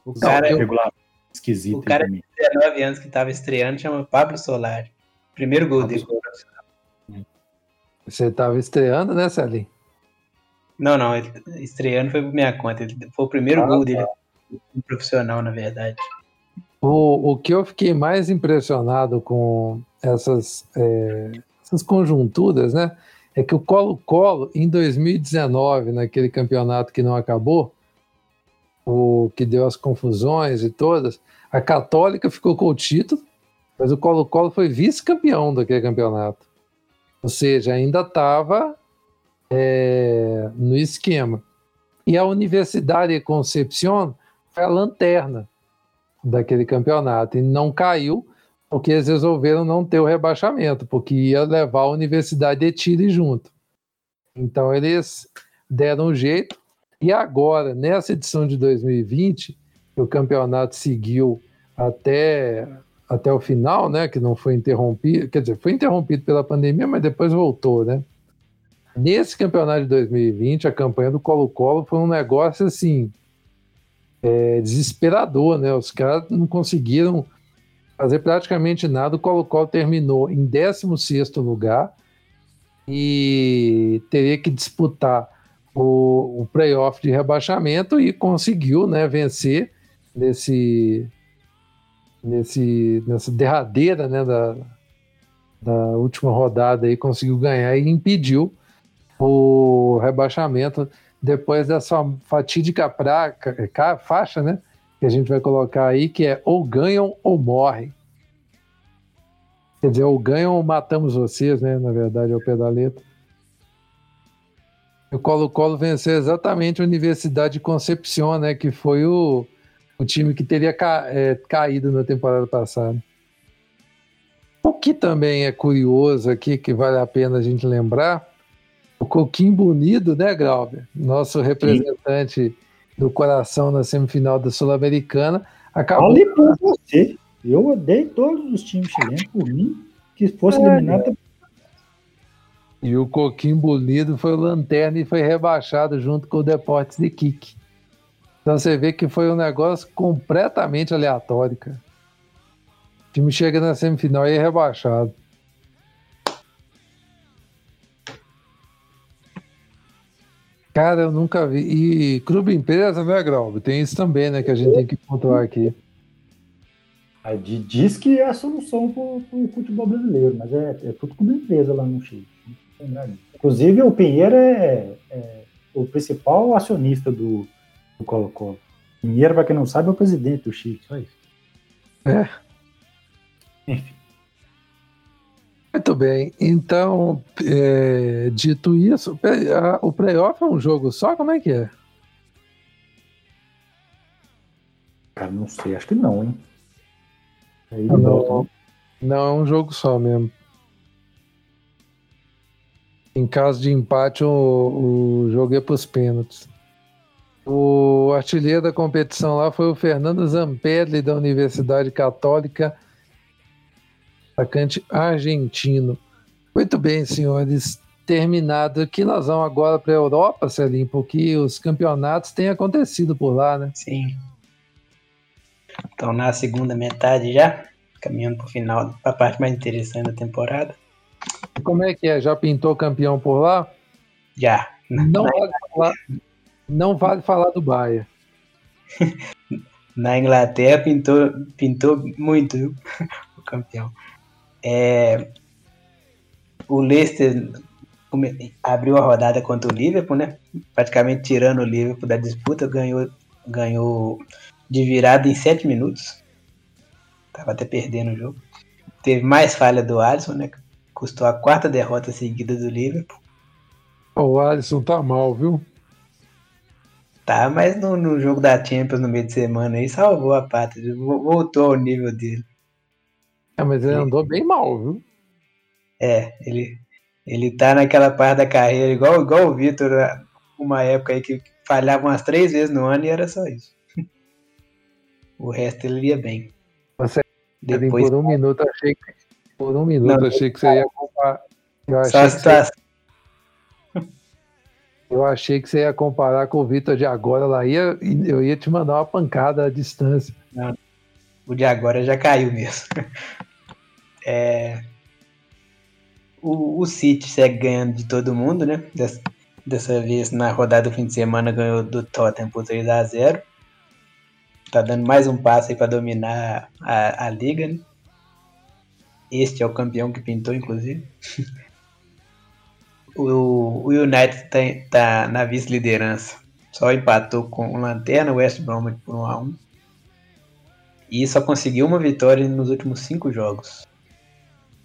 O cara, regular, esquisito. O cara de 19 anos que estava estreando chama Pablo Solar. Primeiro gol dele. Você estava estreando, né, Celinho? Não, não, ele, estreando foi por minha conta. Ele, foi o primeiro ah, gol dele, tá. profissional, na verdade. O, o que eu fiquei mais impressionado com essas, é, essas conjunturas, né? é que o Colo-Colo, em 2019, naquele campeonato que não acabou, o que deu as confusões e todas, a Católica ficou com o título, mas o Colo-Colo foi vice-campeão daquele campeonato. Ou seja, ainda estava é, no esquema. E a Universidade de Concepción foi a lanterna daquele campeonato e não caiu, porque eles resolveram não ter o rebaixamento, porque ia levar a Universidade de Chile junto. Então eles deram um jeito. E agora, nessa edição de 2020, o campeonato seguiu até, até o final, né? Que não foi interrompido, quer dizer, foi interrompido pela pandemia, mas depois voltou, né? nesse campeonato de 2020, a campanha do Colo-Colo foi um negócio assim é, desesperador, né? Os caras não conseguiram fazer praticamente nada. O Colo-Colo terminou em 16 lugar e teria que disputar o, o playoff de rebaixamento e conseguiu né, vencer nesse, nesse, nessa derradeira né, da, da última rodada aí, conseguiu ganhar e impediu o rebaixamento depois dessa fatídica praca, faixa, né? Que a gente vai colocar aí, que é ou ganham ou morrem. Quer dizer, ou ganham ou matamos vocês, né? Na verdade, é o pedaleto. O Colo-Colo venceu exatamente a Universidade de Concepción, né? Que foi o, o time que teria ca, é, caído na temporada passada. O que também é curioso aqui, que vale a pena a gente lembrar, o Coquinho Bonito, né, Glauber? Nosso representante Sim. do coração na semifinal da Sul-Americana. Acabou. Fale por você. Eu odeio todos os times chilenos, por mim, que fosse é, eliminado. E o Coquinho Bonito foi lanterna e foi rebaixado junto com o Deportes de Kik. Então você vê que foi um negócio completamente aleatório, cara. O time chega na semifinal e é rebaixado. Cara, eu nunca vi. E clube empresa, né, Grau? Tem isso também, né, que a gente tem que pontuar aqui. A diz que é a solução para o futebol brasileiro, mas é, é tudo clube empresa lá no Chile. Inclusive, o Pinheiro é, é o principal acionista do, Colo-Colo. Pinheiro, para quem não sabe, é o presidente do Chile, só isso. É. Enfim. Muito bem. Então, é, dito isso, o playoff é um jogo só? Como é que é? Cara, não sei, acho que não, hein? Aí não, não, não é um jogo só mesmo. Em caso de empate, o, o jogo é para os pênaltis. O artilheiro da competição lá foi o Fernando Zampelli, da Universidade Católica atacante argentino. Muito bem, senhores. Terminado aqui, nós vamos agora para a Europa, Celim, porque os campeonatos têm acontecido por lá, né? Sim. Então, na segunda metade já, caminhando para o final, a parte mais interessante da temporada. Como é que é? Já pintou campeão por lá? Já. Não, vale falar, não vale falar do Bahia. na Inglaterra pintou, pintou muito, viu? o campeão. É, o Leicester abriu a rodada contra o Liverpool, né? Praticamente tirando o Liverpool da disputa, ganhou, ganhou de virada em 7 minutos. Tava até perdendo o jogo. Teve mais falha do Alisson, né? Custou a quarta derrota seguida do Liverpool. O Alisson tá mal, viu? Tá, mas no, no jogo da Champions no meio de semana aí salvou a pátria. Voltou ao nível dele. É, mas ele andou bem mal, viu? É, ele, ele tá naquela parte da carreira, igual, igual o Vitor, né? uma época aí que falhava umas três vezes no ano e era só isso. o resto ele ia bem. Você, Depois, por um minuto achei que por um minuto não, achei que você ia comparar. Eu achei, que você, eu achei que você ia comparar com o Vitor de agora lá, ia, eu ia te mandar uma pancada à distância. Não, o de agora já caiu mesmo. É, o, o City segue ganhando de todo mundo, né? Dessa, dessa vez, na rodada do fim de semana, ganhou do Tottenham por 3 a 0 Tá dando mais um passo aí para dominar a, a liga, né? Este é o campeão que pintou, inclusive. o, o United tá, tá na vice-liderança. Só empatou com o Lanterna, o West Bromwich por 1 a 1 E só conseguiu uma vitória nos últimos cinco jogos.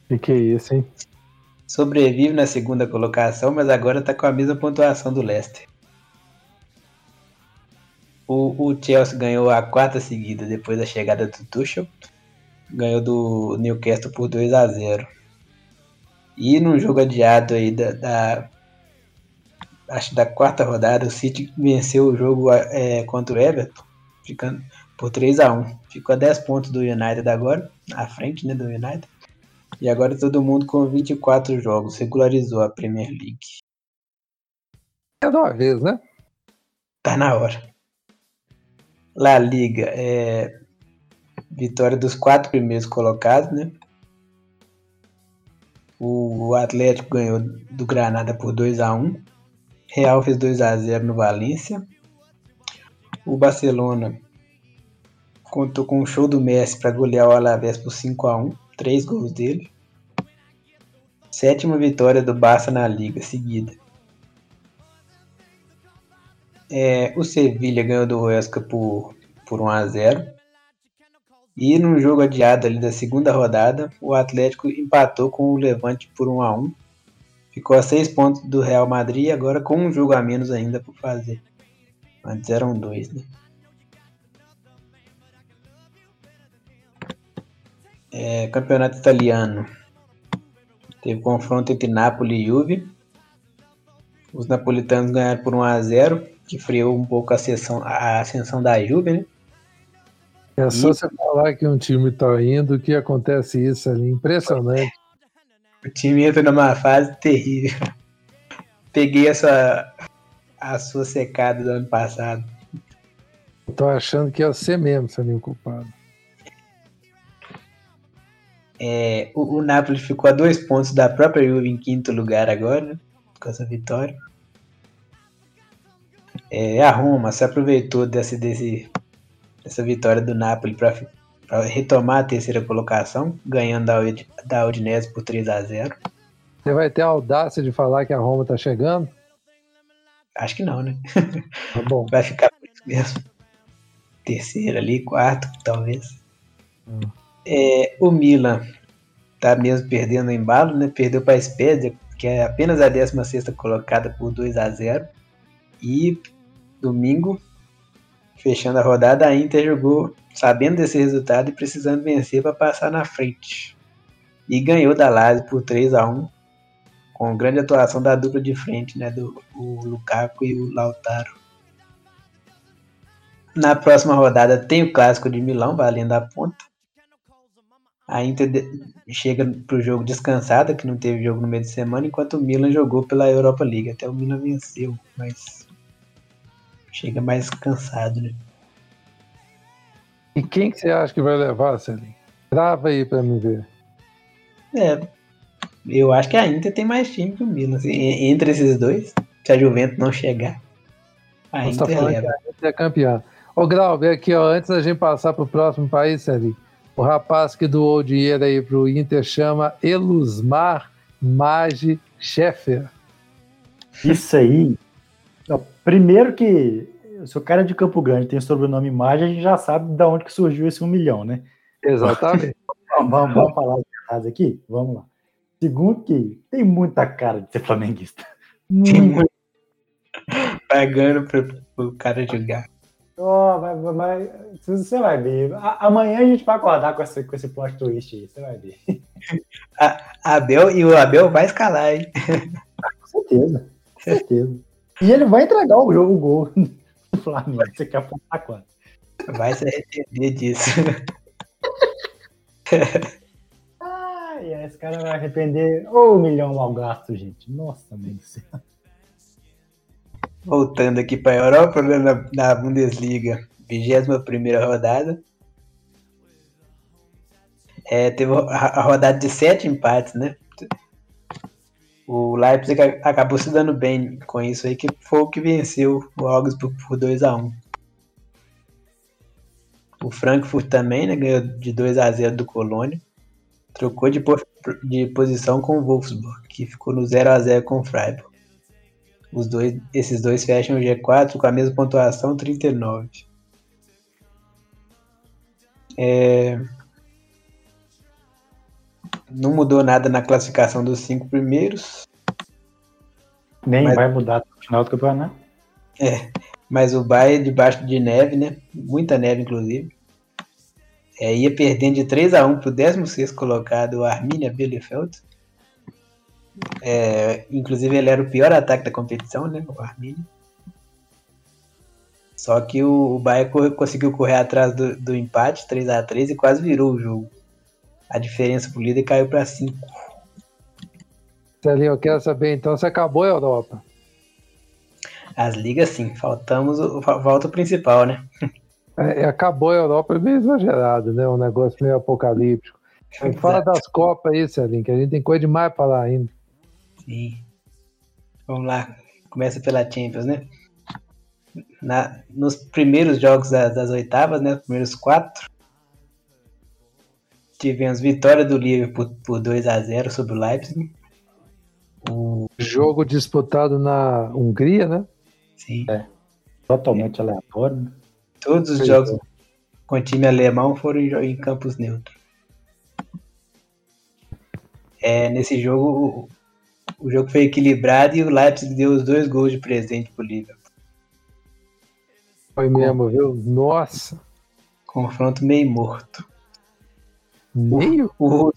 Que que é isso, hein? Sobrevive na segunda colocação, mas agora está com a mesma pontuação do Leicester. O, o, Chelsea ganhou a quarta seguida depois da chegada do Tuchel. Ganhou do Newcastle por 2 a 0 E num jogo adiado aí da, da acho da quarta rodada, o City venceu o jogo é, contra o Everton, ficando por 3 a 1 Ficou a 10 pontos do United agora, à frente né, do United. E agora todo mundo com 24 jogos regularizou a Premier League. É de uma vez, né? Tá na hora. La Liga, é... vitória dos quatro primeiros colocados, né? O Atlético ganhou do Granada por 2 a 1 Real fez 2 a 0 no Valência. O Barcelona contou com o show do Messi para golear o Alavés por 5 a 1 Três gols dele. Sétima vitória do Barça na Liga seguida. É, o Sevilha ganhou do Huesca por, por 1 a 0 E num jogo adiado ali da segunda rodada, o Atlético empatou com o Levante por 1 a 1 Ficou a 6 pontos do Real Madrid, agora com um jogo a menos ainda por fazer. Antes eram dois, né? É, campeonato italiano. Teve confronto entre Napoli e Juve. Os napolitanos ganharam por 1 a 0 que freou um pouco a, a ascensão da Juve, né? É só e... você falar que um time está indo que acontece isso ali. Impressionante. O time entra numa fase terrível. Peguei essa a sua secada do ano passado. Tô achando que é você mesmo, Saninho, culpado. É, o, o Napoli ficou a dois pontos da própria Juve em quinto lugar agora, né, com essa vitória. É, a Roma se aproveitou desse, desse, dessa vitória do Napoli para retomar a terceira colocação, ganhando da, da Udinese por 3 a 0 Você vai ter a audácia de falar que a Roma está chegando? Acho que não, né? Tá bom. Vai ficar por isso mesmo. Terceira ali, quarto, talvez. Hum. É, o Milan tá mesmo perdendo o embalo, né? Perdeu para a Spezia, que é apenas a 16 colocada por 2 a 0 E domingo, fechando a rodada, a Inter jogou sabendo desse resultado e precisando vencer para passar na frente. E ganhou da Lazio por 3 a 1 com grande atuação da dupla de frente, né, do o Lukaku e o Lautaro. Na próxima rodada tem o clássico de Milão valendo a ponta. A Inter chega para o jogo descansada, que não teve jogo no meio de semana, enquanto o Milan jogou pela Europa League. Até o Milan venceu, mas chega mais cansado, né? E quem que você acha que vai levar, Celinho? Trava aí para me ver. É, eu acho que a Inter tem mais time que o Milan. Assim, entre esses dois, se a Juventus não chegar, a Inter tá leva. a Inter é campeã. Ô, Grau, aqui, ó, antes da gente passar para o próximo país, Celinho, o rapaz que doou dinheiro aí pro Inter chama Elusmar Magi Scheffer. Isso aí. Primeiro que se o cara é de Campo Grande tem sobrenome Maggi, a gente já sabe de onde que surgiu esse um milhão, né? Exatamente. vamos, vamos, falar de verdade aqui? Vamos lá. Segundo que tem muita cara de ser flamenguista. Muito. Pagando pro, pro cara jogar. Oh, vai, vai, você vai ver. amanhã a gente vai acordar com esse, com esse plot twist aí, você vai ver. A, Abel e o Abel vai escalar, hein? Com certeza, com certeza. E ele vai entregar o jogo, o gol. Flamengo. Você quer apontar quanto? Vai se arrepender disso. Ai, esse cara vai arrepender. Ô, oh, milhão mal gasto, gente. Nossa, meu Deus do céu. Voltando aqui para a Europa, né, na, na Bundesliga, 21 rodada. É, teve a, a rodada de sete empates, né? O Leipzig acabou se dando bem com isso aí, que foi o que venceu o Augsburg por 2 a 1 O Frankfurt também né, ganhou de 2 a 0 do Colônia. Trocou de, de posição com o Wolfsburg, que ficou no 0 a 0 com o Freiburg. Os dois, esses dois fecham o G4 com a mesma pontuação, 39. É, não mudou nada na classificação dos cinco primeiros. Nem mas... vai mudar no final do campeonato. É, mas o Bayern debaixo de neve, né? Muita neve, inclusive. É, ia perdendo de 3 a 1 para o 16 colocado, o Arminia Bielefeld. É, inclusive, ele era o pior ataque da competição, né? O Arminia. Só que o, o Bayern conseguiu correr atrás do, do empate, 3 a 3 e quase virou o jogo a diferença pro líder caiu para 5. Celinho, eu quero saber, então, você acabou a Europa? As ligas, sim. Faltamos o, falta o principal, né? É, é, acabou a Europa é meio exagerado, né? Um negócio meio apocalíptico. Fala das Copas aí, Celinho, que a gente tem coisa demais para lá ainda. Sim. Vamos lá. Começa pela Champions, né? Na, nos primeiros jogos das, das oitavas, né? Os primeiros quatro. Tivemos vitória do Liverpool por, por 2 a 0 sobre o Leipzig. O jogo disputado na Hungria, né? Sim. É. Totalmente é. aleatório. Né? Todos os Sim. jogos com time alemão foram em, campos neutros. É, nesse jogo, o, o, jogo foi equilibrado e o Leipzig deu os dois gols de presente pro Liverpool. Foi mesmo, viu? Nossa! Confronto meio morto. Meio? O, o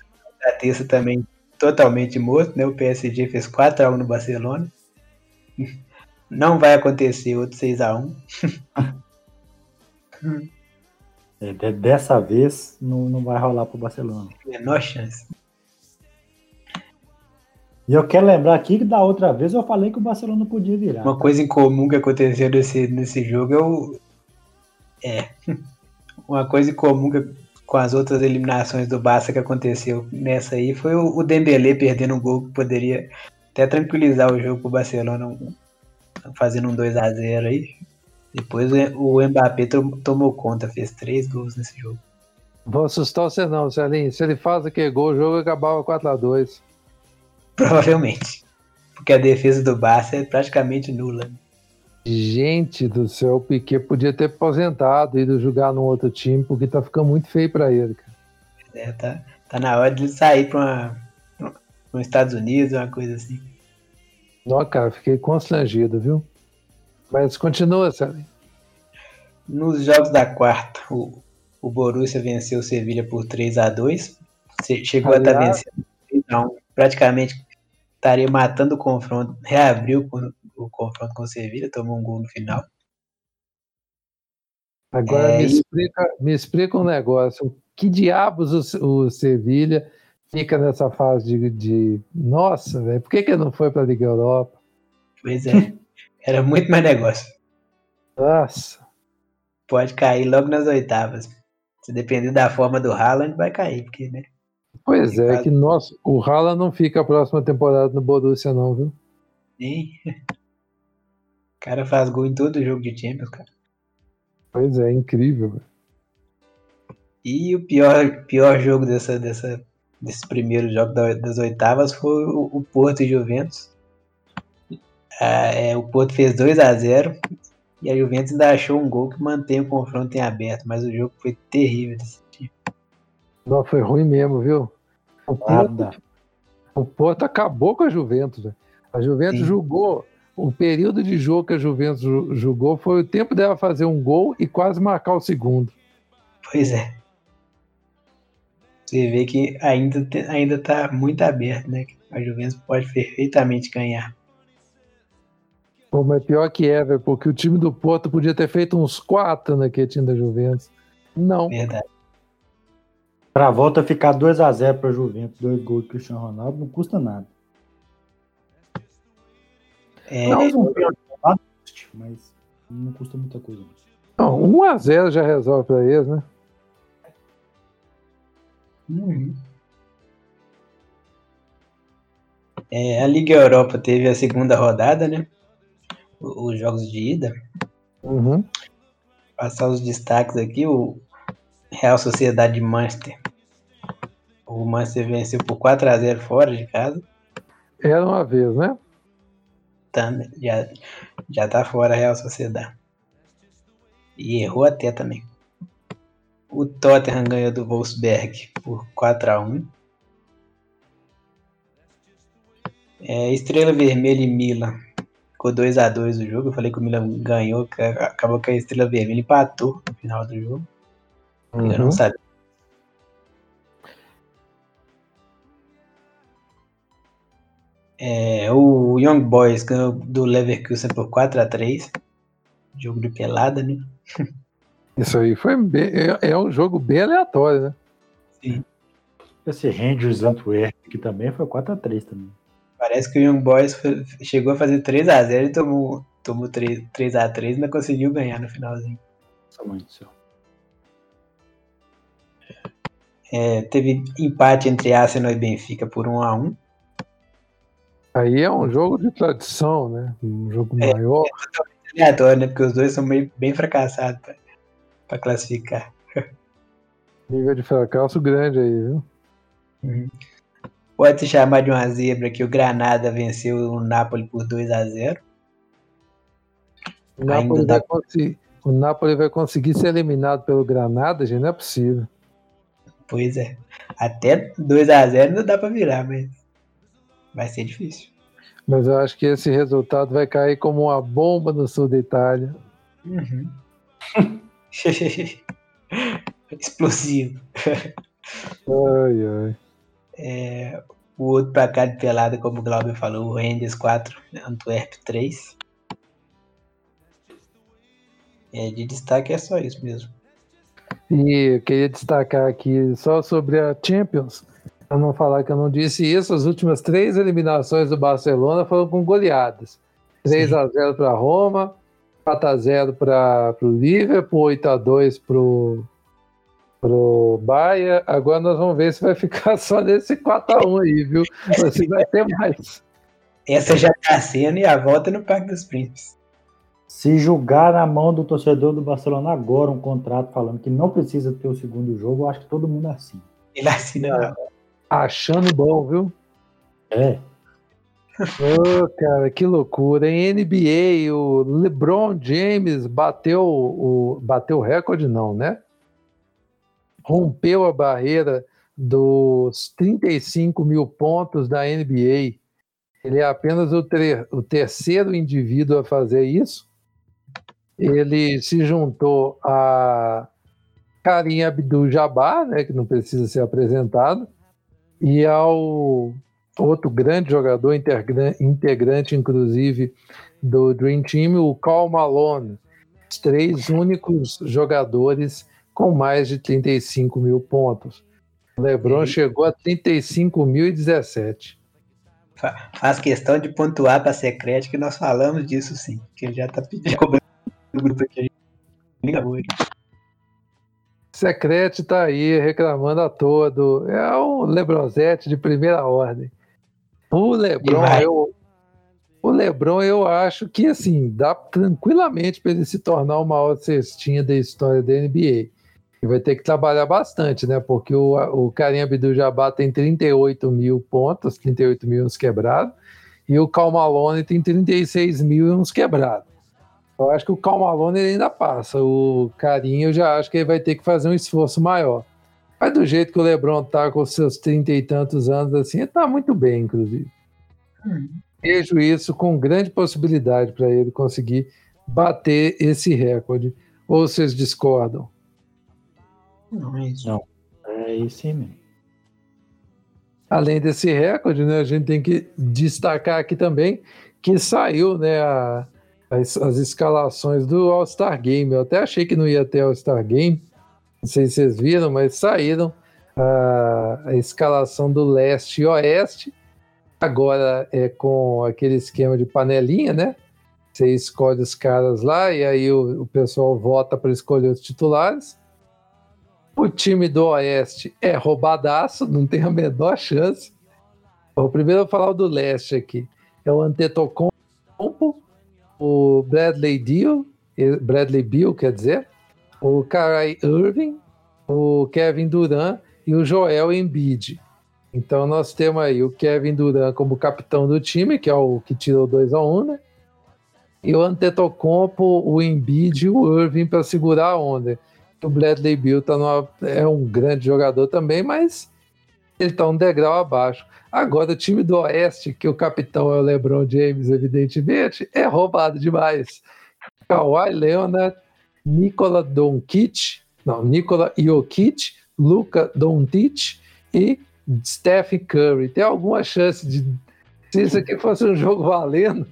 também totalmente morto, né? O PSG fez 4x1 no Barcelona. Não vai acontecer outro 6x1. é, dessa vez não, não vai rolar pro Barcelona. Menor chance. E eu quero lembrar aqui que da outra vez eu falei que o Barcelona podia virar. Uma coisa em comum que aconteceu nesse, nesse jogo é o. É. Uma coisa em comum que com as outras eliminações do Barça que aconteceu nessa aí foi o, o Dembélé perdendo um gol que poderia até tranquilizar o jogo pro Barcelona fazendo um 2 a 0 aí. Depois o Mbappé tomou conta, fez três gols nesse jogo. Vou assustar você não, Celinho. Se ele faz aquele gol, o jogo acabava 4 a 2 Provavelmente. Porque a defesa do Barça é praticamente nula. Gente do céu, o Piquet podia ter aposentado, ido jogar num outro time, porque tá ficando muito feio para ele, cara. É, tá, tá na hora de ele sair para os Estados Unidos, uma coisa assim. Não, cara, fiquei constrangido, viu? Mas continua, sabe? Nos jogos da quarta, o, o Borussia venceu o Sevilha por 3 a 2 Chegou Aliás, a estar vencendo então, praticamente estaria matando o confronto. Reabriu o confronto com o Sevilha, tomou um gol no final. Agora é, me, explica, me explica um negócio. Que diabos o, o Sevilha fica nessa fase de. de... Nossa, velho, por que, que não foi para a Liga Europa? Pois é, era muito mais negócio. Nossa. Pode cair logo nas oitavas. Se depender da forma do Haaland, vai cair, porque, né? Pois é, que nosso, o Haaland não fica a próxima temporada no Borussia, não, viu? Sim. O cara faz gol em todo jogo de Champions, cara. Pois é, incrível. Véio. E o pior, pior jogo dessa, dessa, desse primeiro jogo das oitavas foi o, o Porto e Juventus. Ah, é, o Porto fez 2 a 0 e a Juventus ainda achou um gol que mantém o confronto em aberto, mas o jogo foi terrível desse tipo. Não, foi ruim mesmo, viu? O Porto, o Porto acabou com a Juventus. Véio. A Juventus Sim. jogou o período de jogo que a Juventus jogou foi o tempo dela fazer um gol e quase marcar o segundo. Pois é. Você vê que ainda, ainda tá muito aberto, né? A Juventus pode perfeitamente ganhar. Pô, mas pior que é, velho, porque o time do Porto podia ter feito uns quatro naquele time da Juventus. Não. Verdade. Pra volta ficar 2x0 pra Juventus, dois gols do Cristiano Ronaldo, não custa nada. É, não, não, mas não custa muita coisa. Não, 1x0 já resolve para eles, né? Uhum. É, a Liga Europa teve a segunda rodada, né? Os jogos de ida. Uhum. Passar os destaques aqui, o Real Sociedade de Manchester. O Manchester venceu por 4x0 fora de casa. Era uma vez, né? Tá, já, já tá fora a Real Sociedade. E errou até também. O Tottenham ganhou do Wolfsberg por 4 a 1 é, Estrela Vermelha e Milan. Ficou 2 a 2 o jogo. Eu falei que o Milan ganhou, acabou que a Estrela Vermelha empatou no final do jogo. Uhum. Eu não sabia É, o Young Boys ganhou do Leverkusen por 4 a 3 Jogo de pelada, né? Isso aí foi bem, é, é, um jogo bem aleatório, né? Sim. Esse Rangers Antwerp aqui também foi 4 a 3 também. Parece que o Young Boys foi, chegou a fazer 3 a 0 e tomou, tomou 3x3 e ainda conseguiu ganhar no finalzinho. É, teve empate entre Arsenal e Benfica por 1 a 1 Aí é um jogo de tradição, né? Um jogo é, maior. É aleatório, né? Porque os dois são meio, bem fracassados para classificar. Nível de fracasso grande aí, viu? Uhum. Pode se chamar de uma zebra que o Granada venceu o Napoli por 2 a 0 o Napoli, vai conseguir, o Napoli vai conseguir ser eliminado pelo Granada, gente, não é possível. Pois é. Até 2 a 0 não dá para virar, mas vai ser difícil. Mas eu acho que esse resultado vai cair como uma bomba no sul da Itália. Uhum. Explosivo. Ai, ai. É, o outro pra cá de pelada, como o Glauber falou, o Renders 4, Antwerp 3. É, de destaque é só isso mesmo. E eu queria destacar aqui só sobre a Champions, para não falar que eu não disse isso, as últimas três eliminações do Barcelona foram com goleadas. 3 x 0 para Roma, 4 x 0 para o Liverpool, 8 x 2 para o pro Bahia. Agora nós vamos ver se vai ficar só nesse 4x1 aí, viu? Você vai ter mais. Essa já tá sendo e a volta no Parque dos Príncipes. Se julgar na mão do torcedor do Barcelona agora um contrato falando que não precisa ter o segundo jogo, eu acho que todo mundo assina. Ele assina. É. Achando bom, viu? É. Oh, cara, que loucura. Em NBA, o LeBron James bateu o bateu recorde, não, né? rompeu a barreira dos 35 mil pontos da NBA. Ele é apenas o, o terceiro indivíduo a fazer isso. Ele se juntou a Karim Abdul-Jabbar, né, que não precisa ser apresentado, e ao outro grande jogador, integrante, inclusive, do Dream Team, o Karl Malone. Os três únicos jogadores com mais de 35 mil pontos. O LeBron e... chegou a 35.017. Faz questão de pontuar para ser crédito que nós falamos disso sim, que ele já está pedindo cobrando o grupo aqui. Secrete está aí reclamando a todo. É um Lebronzete de primeira ordem. O Lebron, eu, o Lebron, eu acho que assim dá tranquilamente para ele se tornar o maior cestinha da história da NBA. E vai ter que trabalhar bastante, né? Porque o, o Karim Abdul-Jabbar tem 38 mil pontos, 38 mil uns quebrados, e o Cal Malone tem 36 mil e uns quebrados. Eu acho que o Cal Malone ainda passa. O Karim eu já acho que ele vai ter que fazer um esforço maior. Mas do jeito que o LeBron tá com seus 30 e tantos anos, assim, ele tá muito bem, inclusive. Hum. Vejo isso com grande possibilidade para ele conseguir bater esse recorde. Ou vocês discordam? Não é isso. Não. É isso mesmo. Além desse recorde, né, a gente tem que destacar aqui também que saiu né, a, as, as, escalações do All-Star Game. Eu até achei que não ia ter All-Star Game, não sei se vocês viram, mas saíram a, a escalação do leste e oeste. Agora é com aquele esquema de panelinha, né? Você escolhe os caras lá e aí o, o pessoal vota para escolher os titulares. O time do Oeste é roubadaço, não tem a menor chance. Bom, primeiro eu vou falar do Leste aqui. É o Antetokounmpo, o Bradley Beal, Bradley Beal, quer dizer, o Kyrie Irving, o Kevin Durant e o Joel Embiid. Então nós temos aí o Kevin Durant como capitão do time, que é o que tirou 2 a 1 um, né? E o Antetokounmpo, o Embiid e o Irving para segurar a onda o Bradley Bill tá numa, é um grande jogador também, mas ele está um degrau abaixo. Agora, o time do Oeste, que o capitão é o LeBron James, evidentemente, é roubado demais. Kawhi Leonard, Nikola Doncic, não, Nikola Jokic, Luca Doncic e Stephen Curry. Tem alguma chance de se isso aqui fosse um jogo valendo?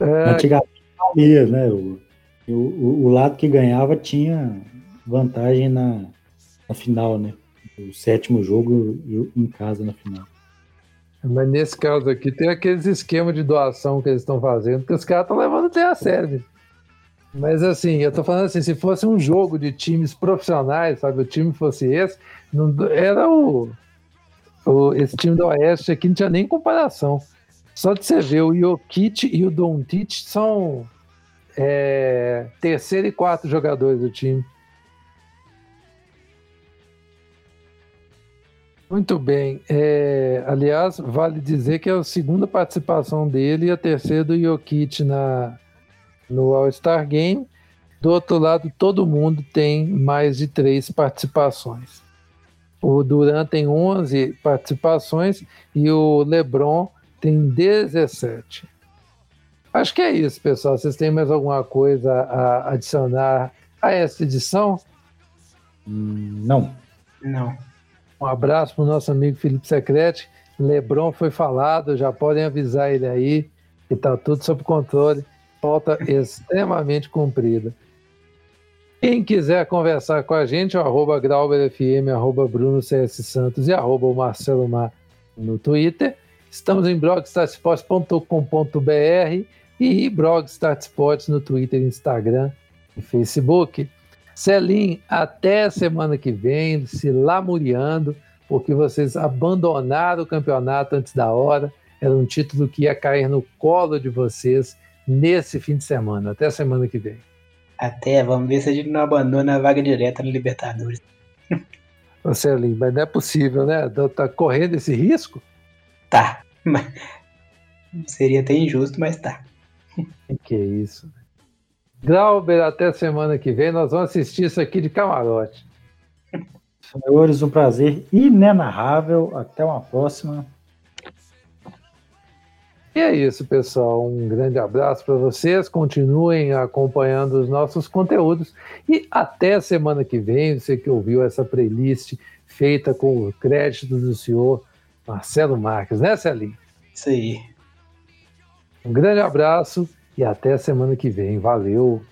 É, Antigamente valia, né? O, o, o, lado que ganhava tinha vantagem na, na final, né? O sétimo jogo em casa na final. Mas nesse caso aqui tem aqueles esquemas de doação que eles estão fazendo, que os caras estão levando até a sério. Mas assim, eu tô falando assim, se fosse um jogo de times profissionais, sabe, o time fosse esse, não, era o, o, esse time do Oeste aqui não tinha nem comparação. Só de você ver, o Jokic e o Doncic são é, terceiro e quarto jogadores do time. Muito bem. É, aliás, vale dizer que é a segunda participação dele e a terceira do Jokic na, no All-Star Game. Do outro lado, todo mundo tem mais de três participações. O Duran tem 11 participações e o LeBron tem 17. Acho que é isso, pessoal. Vocês têm mais alguma coisa a adicionar a essa edição? Não. Não. Um abraço para o nosso amigo Felipe Secrete. Lebron foi falado, já podem avisar ele aí que está tudo sob controle pauta extremamente comprida. Quem quiser conversar com a gente, o arroba GrauberFM, arroba Bruno CS Santos e arroba Marcelo Mar no Twitter. Estamos em blogstartsports.com.br e Blogstartsports no Twitter, Instagram e Facebook. Celim, até semana que vem, se lamuriando, porque vocês abandonaram o campeonato antes da hora. Era um título que ia cair no colo de vocês nesse fim de semana. Até semana que vem. Até, vamos ver se a gente não abandona a vaga direta no Libertadores. Você, mas não é possível, né? Tá, tá correndo esse risco? Tá. Seria até injusto, mas tá. Que é isso. Glauber, até semana que vem. Nós vamos assistir isso aqui de camarote. Senhores, um prazer inenarrável. Até uma próxima. E é isso, pessoal. Um grande abraço para vocês. Continuem acompanhando os nossos conteúdos. E até semana que vem, você que ouviu essa playlist feita com o crédito do senhor Marcelo Marques, né, Celinho? Isso aí. Um grande abraço e até semana que vem. Valeu!